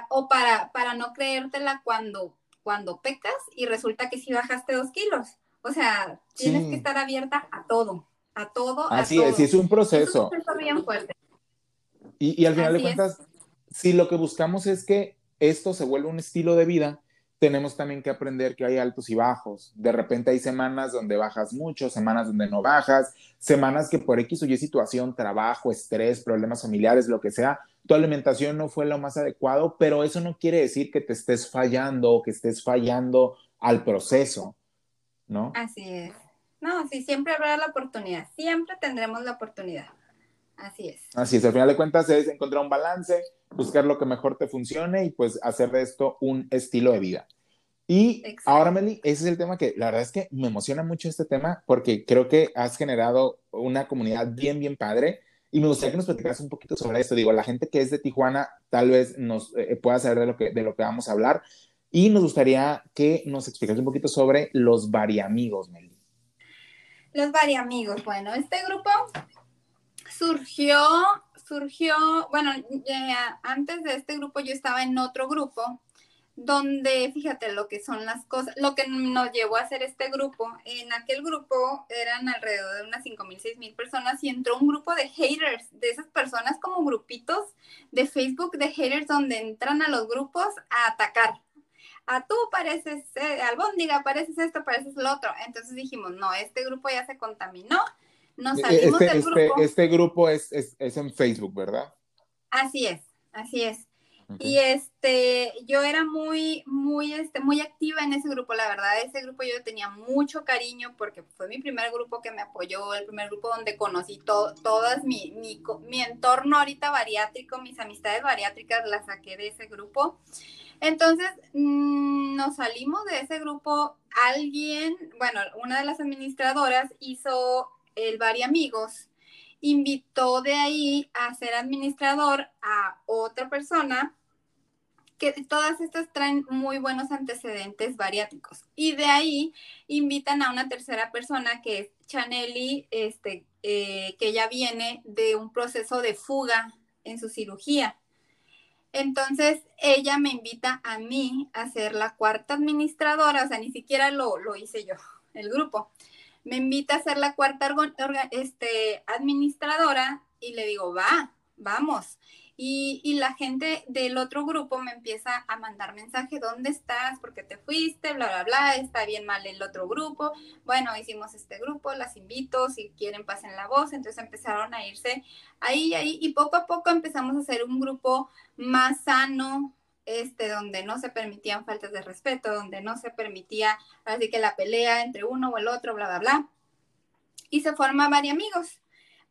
o para, para no creértela cuando, cuando pecas y resulta que sí bajaste dos kilos. O sea, tienes que estar abierta a todo, a todo. Así es, es un proceso. Es un proceso bien fuerte. Y, al final de cuentas, si lo que buscamos es que esto se vuelva un estilo de vida, tenemos también que aprender que hay altos y bajos. De repente hay semanas donde bajas mucho, semanas donde no bajas, semanas que por X o Y situación, trabajo, estrés, problemas familiares, lo que sea, tu alimentación no fue lo más adecuado, pero eso no quiere decir que te estés fallando o que estés fallando al proceso, ¿no? Así es. No, sí, siempre habrá la oportunidad, siempre tendremos la oportunidad. Así es. Así es, al final de cuentas es encontrar un balance, buscar lo que mejor te funcione y pues hacer de esto un estilo de vida. Y ahora, Meli, ese es el tema que la verdad es que me emociona mucho este tema porque creo que has generado una comunidad bien, bien padre. Y me gustaría que nos platicaras un poquito sobre esto. Digo, la gente que es de Tijuana tal vez nos eh, pueda saber de lo, que, de lo que vamos a hablar. Y nos gustaría que nos explicaras un poquito sobre los variamigos, Meli. Los variamigos, bueno, este grupo surgió, surgió, bueno, antes de este grupo yo estaba en otro grupo donde fíjate lo que son las cosas, lo que nos llevó a hacer este grupo. En aquel grupo eran alrededor de unas 5 mil, 6 mil personas y entró un grupo de haters, de esas personas como grupitos de Facebook de haters donde entran a los grupos a atacar. A tú pareces, eh, albóndiga, pareces esto, pareces lo otro. Entonces dijimos, no, este grupo ya se contaminó, nos e-, salimos este, del este, grupo. Este grupo es, es, es en Facebook, ¿verdad? Así es, así es. Y este, yo era muy, muy, este, muy activa en ese grupo, la verdad, ese grupo yo tenía mucho cariño porque fue mi primer grupo que me apoyó, el primer grupo donde conocí todo, todas mi, mi, mi entorno ahorita bariátrico, mis amistades bariátricas las saqué de ese grupo. Entonces, mm, nos salimos de ese grupo, alguien, bueno, una de las administradoras hizo el Bari Amigos, invitó de ahí a ser administrador a otra persona que todas estas traen muy buenos antecedentes bariátricos. Y de ahí invitan a una tercera persona que es Chaneli, este, eh, que ya viene de un proceso de fuga en su cirugía. Entonces, ella me invita a mí a ser la cuarta administradora, o sea, ni siquiera lo, lo hice yo, el grupo me invita a ser la cuarta este, administradora y le digo, va, vamos. Y, y, la gente del otro grupo me empieza a mandar mensaje, ¿dónde estás? ¿Por qué te fuiste? Bla, bla, bla, está bien mal el otro grupo. Bueno, hicimos este grupo, las invito, si quieren pasen la voz. Entonces empezaron a irse ahí, ahí, y poco a poco empezamos a hacer un grupo más sano, este, donde no se permitían faltas de respeto, donde no se permitía, así que la pelea entre uno o el otro, bla, bla, bla. Y se forma varios amigos,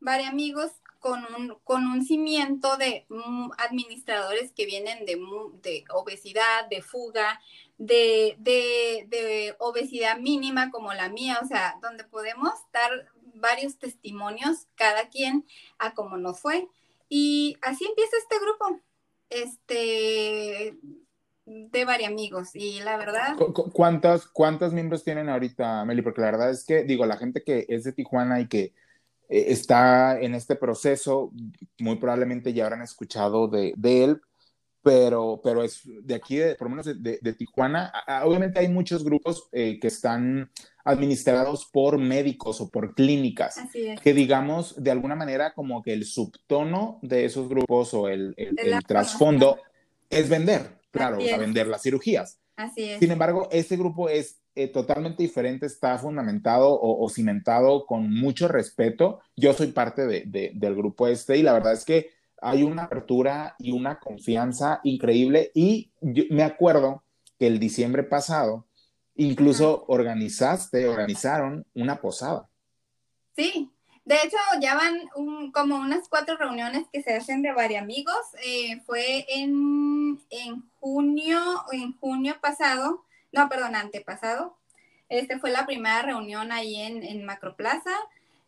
varios amigos con un, con un cimiento de mm, administradores que vienen de, de obesidad, de fuga, de, de, de, obesidad mínima como la mía, o sea, donde podemos dar varios testimonios, cada quien a cómo nos fue. Y así empieza este grupo este, de varios amigos y la verdad. ¿Cuántos, ¿Cuántos miembros tienen ahorita, Meli? Porque la verdad es que, digo, la gente que es de Tijuana y que eh, está en este proceso, muy probablemente ya habrán escuchado de, de él, pero, pero es de aquí, por lo menos de, Tijuana. Obviamente hay muchos grupos eh, que están administrados por médicos o por clínicas, que digamos, de alguna manera como que el subtono de esos grupos o el, el, trasfondo es vender, claro, o sea, vender las cirugías. Así es. Sin embargo, este grupo es eh, totalmente diferente, está fundamentado o, cimentado con mucho respeto. Yo soy parte de, del grupo este y la verdad es que hay una apertura y una confianza increíble y me acuerdo que el diciembre pasado incluso organizaste, organizaron una posada. Sí, de hecho ya van como unas cuatro reuniones que se hacen de varios amigos. Eh, fue en, en junio, en junio pasado, no, perdón, antepasado. Este fue la primera reunión ahí en, en Macroplaza.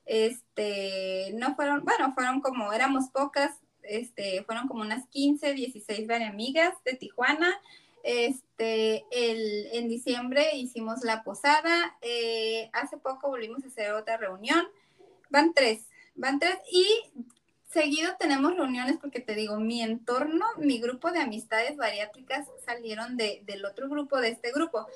Este, no fueron, bueno, fueron como, éramos pocas, este, fueron como unas 15, 16 amigas de Tijuana. Este, el, en diciembre hicimos la posada, eh, hace poco volvimos a hacer otra reunión, van tres, van tres y seguido tenemos reuniones porque te digo, mi entorno, mi grupo de amistades bariátricas salieron de, del otro grupo, de este grupo.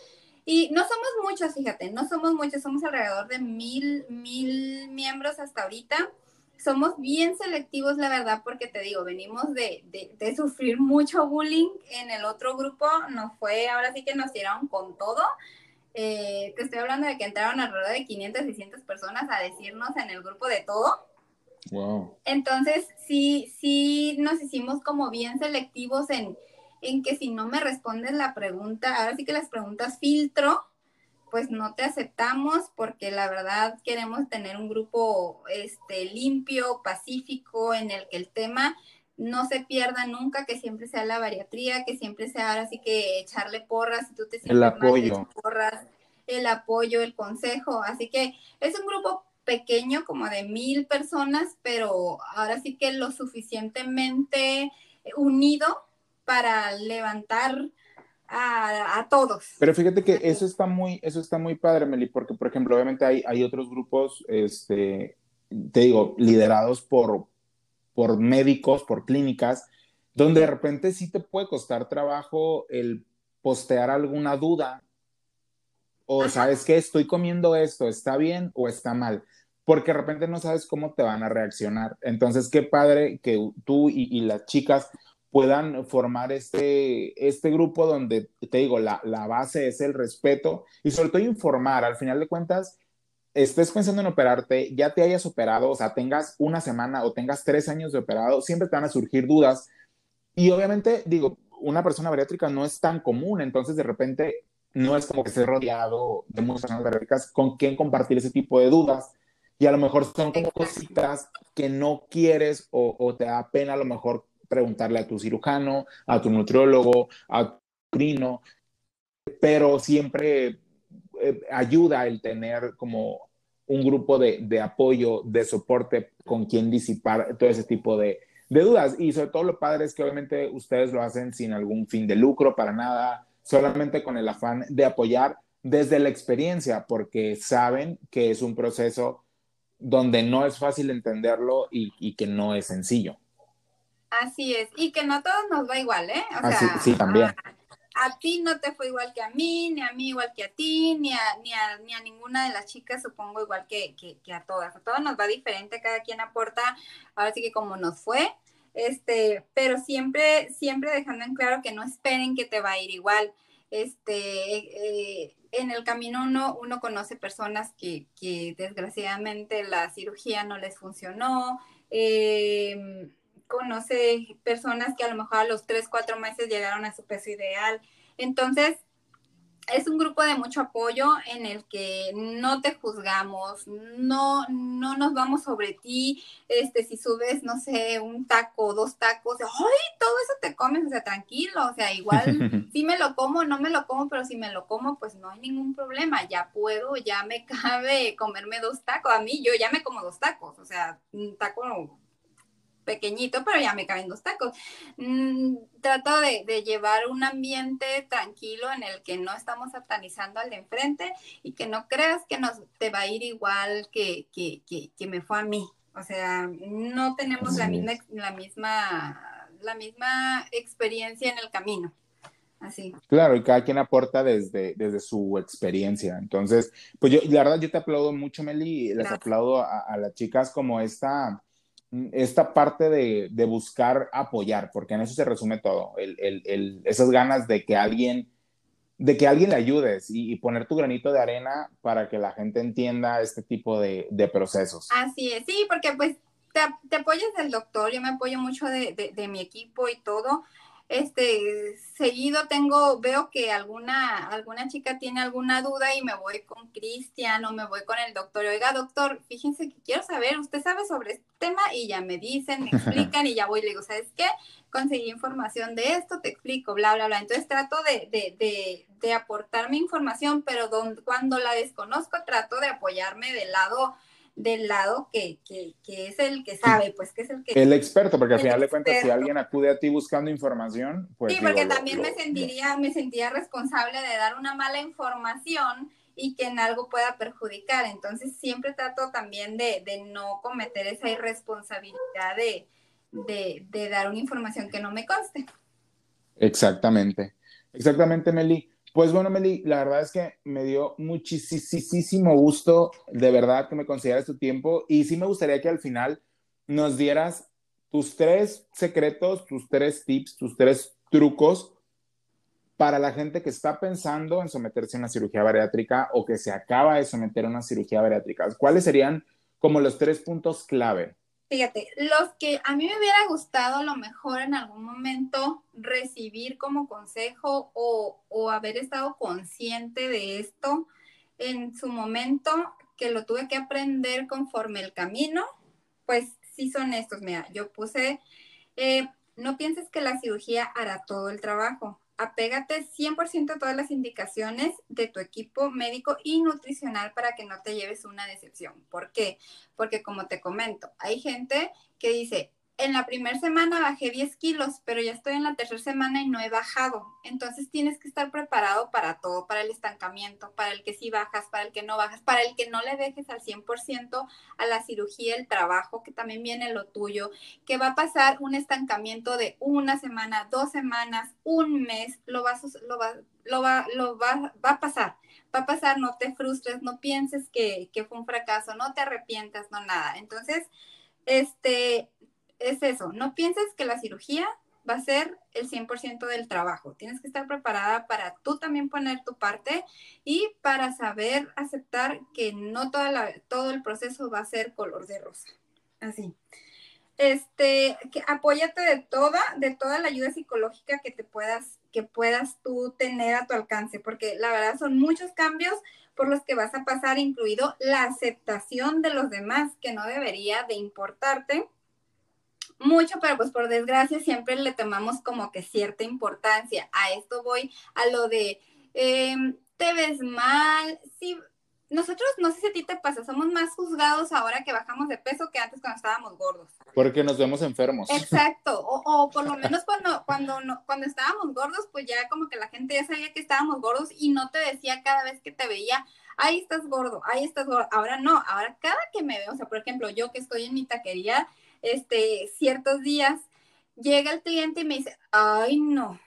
Y no somos muchos, fíjate, no somos muchos, somos alrededor de mil, mil miembros hasta ahorita somos bien selectivos, la verdad, porque te digo, venimos de, de, sufrir mucho bullying en el otro grupo, nos fue, ahora sí que nos tiraron con todo. Eh, te estoy hablando de que entraron alrededor de 500, 600 personas a decirnos en el grupo de todo. Wow. Entonces, sí, sí nos hicimos como bien selectivos en, en que si no me respondes la pregunta, ahora sí que las preguntas filtro, pues no te aceptamos porque la verdad queremos tener un grupo este, limpio, pacífico, en el que el tema no se pierda nunca, que siempre sea la bariatría, que siempre sea ahora sí que echarle porras, si tú te sientes el apoyo. porras, el apoyo, el consejo. Así que es un grupo pequeño, como de mil personas, pero ahora sí que lo suficientemente unido para levantar a, todos. Pero fíjate que eso está muy, eso está muy padre, Meli, porque por ejemplo, obviamente hay, hay otros grupos, este, te digo, liderados por, por médicos, por clínicas, donde de repente sí te puede costar trabajo el postear alguna duda. O sabes que estoy comiendo esto, ¿está bien o está mal? Porque de repente no sabes cómo te van a reaccionar. Entonces, qué padre que tú y las chicas puedan formar este, este grupo donde, te digo, la, la, base es el respeto y sobre todo informar. Al final de cuentas, estés pensando en operarte, ya te hayas operado, o sea, tengas una semana o tengas tres años de operado, siempre te van a surgir dudas. Y obviamente, digo, una persona bariátrica no es tan común, entonces de repente no es como que estés rodeado de muchas personas bariátricas con quien compartir ese tipo de dudas. Y a lo mejor son cositas que no quieres o, o te da pena a lo mejor preguntarle a tu cirujano, a tu nutriólogo, a tu crino, pero siempre eh, ayuda el tener como un grupo de, de, apoyo, de soporte con quien disipar todo ese tipo de, de dudas. Y sobre todo lo padre es que obviamente ustedes lo hacen sin algún fin de lucro, para nada, solamente con el afán de apoyar desde la experiencia, porque saben que es un proceso donde no es fácil entenderlo y, y que no es sencillo. Así es, y que no a todos nos va igual, ¿eh? O sea, sí, también. A, ti no te fue igual que a mí, ni a mí igual que a ti, ni a, ni a, ni a ninguna de las chicas, supongo, igual que, que, que a todas. A todos nos va diferente, cada quien aporta, ahora sí que como nos fue, este, pero siempre, siempre dejando en claro que no esperen que te va a ir igual. Este, eh, en el camino uno, uno conoce personas que, que desgraciadamente la cirugía no les funcionó. Eh, conoce personas que a lo mejor a los 3, 4 meses llegaron a su peso ideal. Entonces, es un grupo de mucho apoyo en el que no te juzgamos, no, no nos vamos sobre ti, este, si subes, no sé, un taco, dos tacos, ¡ay! Todo eso te comes, o sea, tranquilo, o sea, igual, si me lo como, no me lo como, pero si me lo como, pues no hay ningún problema, ya puedo, ya me cabe comerme dos tacos, a mí yo ya me como dos tacos, o sea, un taco pequeñito, pero ya me caben dos tacos. Mm, trato de, llevar un ambiente tranquilo en el que no estamos satanizando al de enfrente y que no creas que nos te va a ir igual que, que, que, me fue a mí. O sea, no tenemos la misma, la misma, la misma experiencia en el camino. Así. Claro, y cada quien aporta desde, desde su experiencia. Entonces, pues yo, la verdad, yo te aplaudo mucho, Meli, les aplaudo a, a, las chicas como esta, esta parte de, de, buscar apoyar, porque en eso se resume todo, el, el, el, esas ganas de que alguien, de que alguien le ayudes y, poner tu granito de arena para que la gente entienda este tipo de, de procesos. Así es, sí, porque pues te, te, apoyas del doctor, yo me apoyo mucho de, de mi equipo y todo, este, seguido tengo, veo que alguna, alguna chica tiene alguna duda y me voy con Cristian o me voy con el doctor. Oiga, doctor, fíjense que quiero saber, usted sabe sobre este tema y ya me dicen, me explican y ya voy y le digo, ¿sabes qué? Conseguí información de esto, te explico, bla, bla, bla. Entonces trato de, de, de, de aportar mi información, pero cuando la desconozco trato de apoyarme del lado del lado que, que, que, es el que sabe, pues que es el que... El experto, porque al final de cuentas, si alguien acude a ti buscando información, pues... Sí, porque también me sentiría, me sentía responsable de dar una mala información y que en algo pueda perjudicar. Entonces siempre trato también de, de no cometer esa irresponsabilidad de, de, de dar una información que no me conste. Exactamente. Exactamente, Meli. Pues bueno, Meli, la verdad es que me dio muchísimo gusto, de verdad, que me consideras tu tiempo y sí me gustaría que al final nos dieras tus tres secretos, tus tres tips, tus tres trucos para la gente que está pensando en someterse a una cirugía bariátrica o que se acaba de someter a una cirugía bariátrica. ¿Cuáles serían como los tres puntos clave? Fíjate, los que a mí me hubiera gustado a lo mejor en algún momento recibir como consejo o, haber estado consciente de esto, en su momento que lo tuve que aprender conforme el camino, pues sí son estos. Mira, yo puse, eh, no pienses que la cirugía hará todo el trabajo. Apégate 100% a todas las indicaciones de tu equipo médico y nutricional para que no te lleves una decepción. ¿Por qué? Porque como te comento, hay gente que dice, en la primera semana bajé 10 kilos, pero ya estoy en la tercera semana y no he bajado. Entonces tienes que estar preparado para todo, para el estancamiento, para el que sí bajas, para el que no bajas, para el que no le dejes al 100% a la cirugía, el trabajo, que también viene lo tuyo, que va a pasar un estancamiento de una semana, dos semanas, un mes, lo vas, lo va, lo va, lo va, va a pasar. Va a pasar, no te frustres, no pienses que, que fue un fracaso, no te arrepientas, no nada. Entonces, este, es eso, no pienses que la cirugía va a ser el 100% del trabajo. Tienes que estar preparada para tú también poner tu parte y para saber aceptar que no toda todo el proceso va a ser color de rosa. Así. Este, que apóyate de toda, de toda la ayuda psicológica que te puedas, que puedas tú tener a tu alcance, porque la verdad son muchos cambios por los que vas a pasar, incluido la aceptación de los demás, que no debería de importarte mucho, pero pues por desgracia siempre le tomamos como que cierta importancia. A esto voy a lo de em, te ves mal. Sí, nosotros, no sé si a ti te pasa, somos más juzgados ahora que bajamos de peso que antes cuando estábamos gordos. Porque nos vemos enfermos. Exacto, o, o por lo menos cuando, cuando, no, cuando estábamos gordos, pues ya como que la gente ya sabía que estábamos gordos y no te decía cada vez que te veía, ahí estás gordo, ahí estás gordo. Ahora no, ahora cada que me veo, o sea, por ejemplo, yo que estoy en mi taquería, este, ciertos días, llega el cliente y me dice, ay no,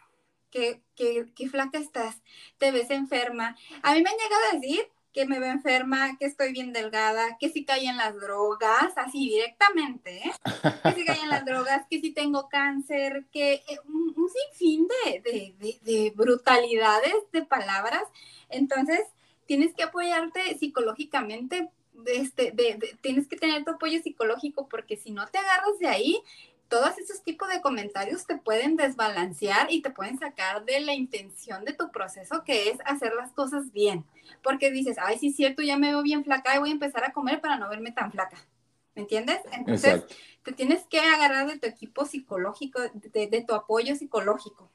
qué, qué, qué flaca estás, te ves enferma. A mí me han llegado a decir que me veo enferma, que estoy bien delgada, que si caí en las drogas, así directamente, ¿eh? que si caí en las drogas, que si tengo cáncer, que eh, un, sinfín de, de, de, brutalidades de palabras. Entonces, tienes que apoyarte psicológicamente este, de, tienes que tener tu apoyo psicológico porque si no te agarras de ahí, todos esos tipos de comentarios te pueden desbalancear y te pueden sacar de la intención de tu proceso, que es hacer las cosas bien. Porque dices, ay, sí es cierto, ya me veo bien flaca y voy a empezar a comer para no verme tan flaca. ¿Me entiendes? Entonces, te tienes que agarrar de tu equipo psicológico, de, de tu apoyo psicológico.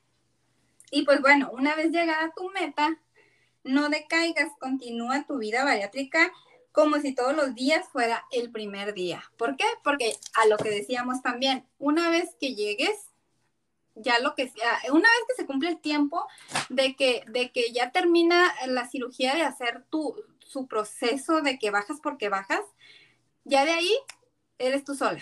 Y pues bueno, una vez llegada a tu meta, no decaigas, continúa tu vida bariátrica como si todos los días fuera el primer día. ¿Por qué? Porque a lo que decíamos también, una vez que llegues, ya lo que sea, una vez que se cumple el tiempo de que, de que ya termina la cirugía de hacer tu, su proceso de que bajas porque bajas, ya de ahí eres tú sola.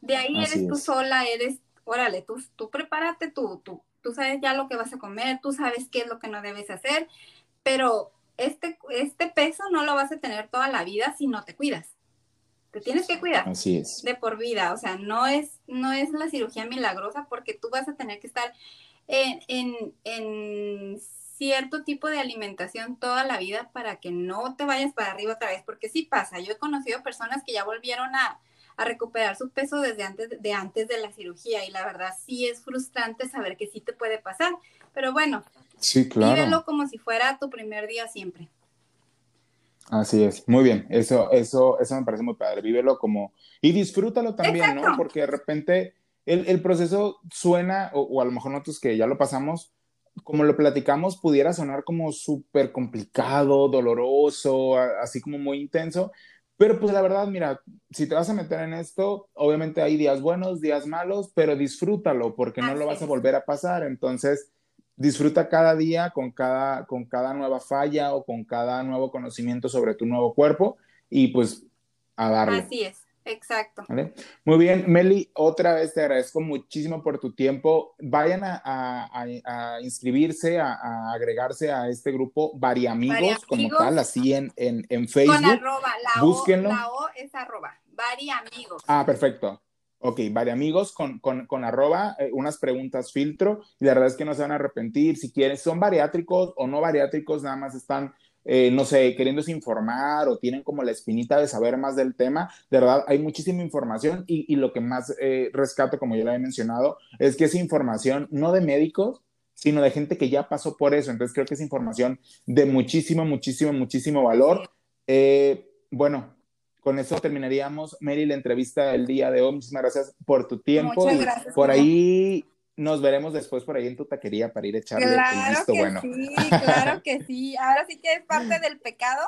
De ahí eres tú sola, eres, órale, tú, tú prepárate, tú, tú, tú sabes ya lo que vas a comer, tú sabes qué es lo que no debes hacer, pero este, este peso no lo vas a tener toda la vida si no te cuidas. Te tienes que cuidar. Así es. De por vida. O sea, no es, no es la cirugía milagrosa porque tú vas a tener que estar en, en, cierto tipo de alimentación toda la vida para que no te vayas para arriba otra vez. Porque sí pasa. Yo he conocido personas que ya volvieron a, a recuperar su peso desde antes de antes de la cirugía y la verdad sí es frustrante saber que sí te puede pasar. Pero bueno, Sí, claro. Vívelo como si fuera tu primer día siempre. Así es, muy bien, eso, eso, eso me parece muy padre, vívelo como, y disfrútalo también, ¿no? Porque de repente el, el proceso suena, o, o, a lo mejor nosotros que ya lo pasamos, como lo platicamos, pudiera sonar como súper complicado, doloroso, así como muy intenso, pero pues la verdad, mira, si te vas a meter en esto, obviamente hay días buenos, días malos, pero disfrútalo porque no lo vas a volver a pasar, entonces disfruta cada día con cada, con cada nueva falla o con cada nuevo conocimiento sobre tu nuevo cuerpo y pues a darle. Así es, exacto. ¿Vale? Muy bien, Meli, otra vez te agradezco muchísimo por tu tiempo. Vayan a, a, a inscribirse, a, agregarse a este grupo Variamigos, Variamigos como tal, así en, en, en Facebook. Con arroba, la Búsquenlo. O, la o es arroba, Variamigos. Ah, perfecto. Ok, vale amigos, con, con, con arroba, eh, unas preguntas filtro, y la verdad es que no se van a arrepentir, si quieren, son bariátricos o no bariátricos, nada más están, eh, no sé, queriéndose informar o tienen como la espinita de saber más del tema, de verdad hay muchísima información y, y lo que más eh, rescato, como ya lo he mencionado, es que es información no de médicos, sino de gente que ya pasó por eso. Entonces creo que es información de muchísimo, muchísimo, muchísimo valor. Eh, bueno, con eso terminaríamos, Mary, la entrevista del día de hoy. Muchísimas gracias por tu tiempo. Muchas gracias. Por ahí nos veremos después por ahí en tu taquería para ir a echarle claro visto que bueno. Sí, claro que sí. Ahora sí que es parte del pecado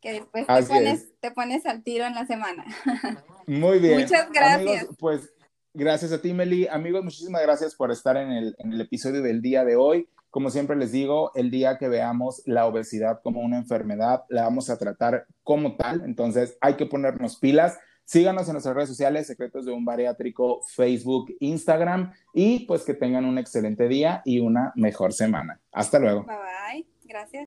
que después te pones, te pones, al tiro en la semana. Muy bien. Muchas gracias. pues gracias a ti, Meli. Amigos, muchísimas gracias por estar en el, en el episodio del día de hoy. Como siempre les digo, el día que veamos la obesidad como una enfermedad, la vamos a tratar como tal. Entonces hay que ponernos pilas. Síganos en nuestras redes sociales, Secretos de un Bariátrico, Facebook, Instagram y pues que tengan un excelente día y una mejor semana. Hasta luego. Bye bye. Gracias.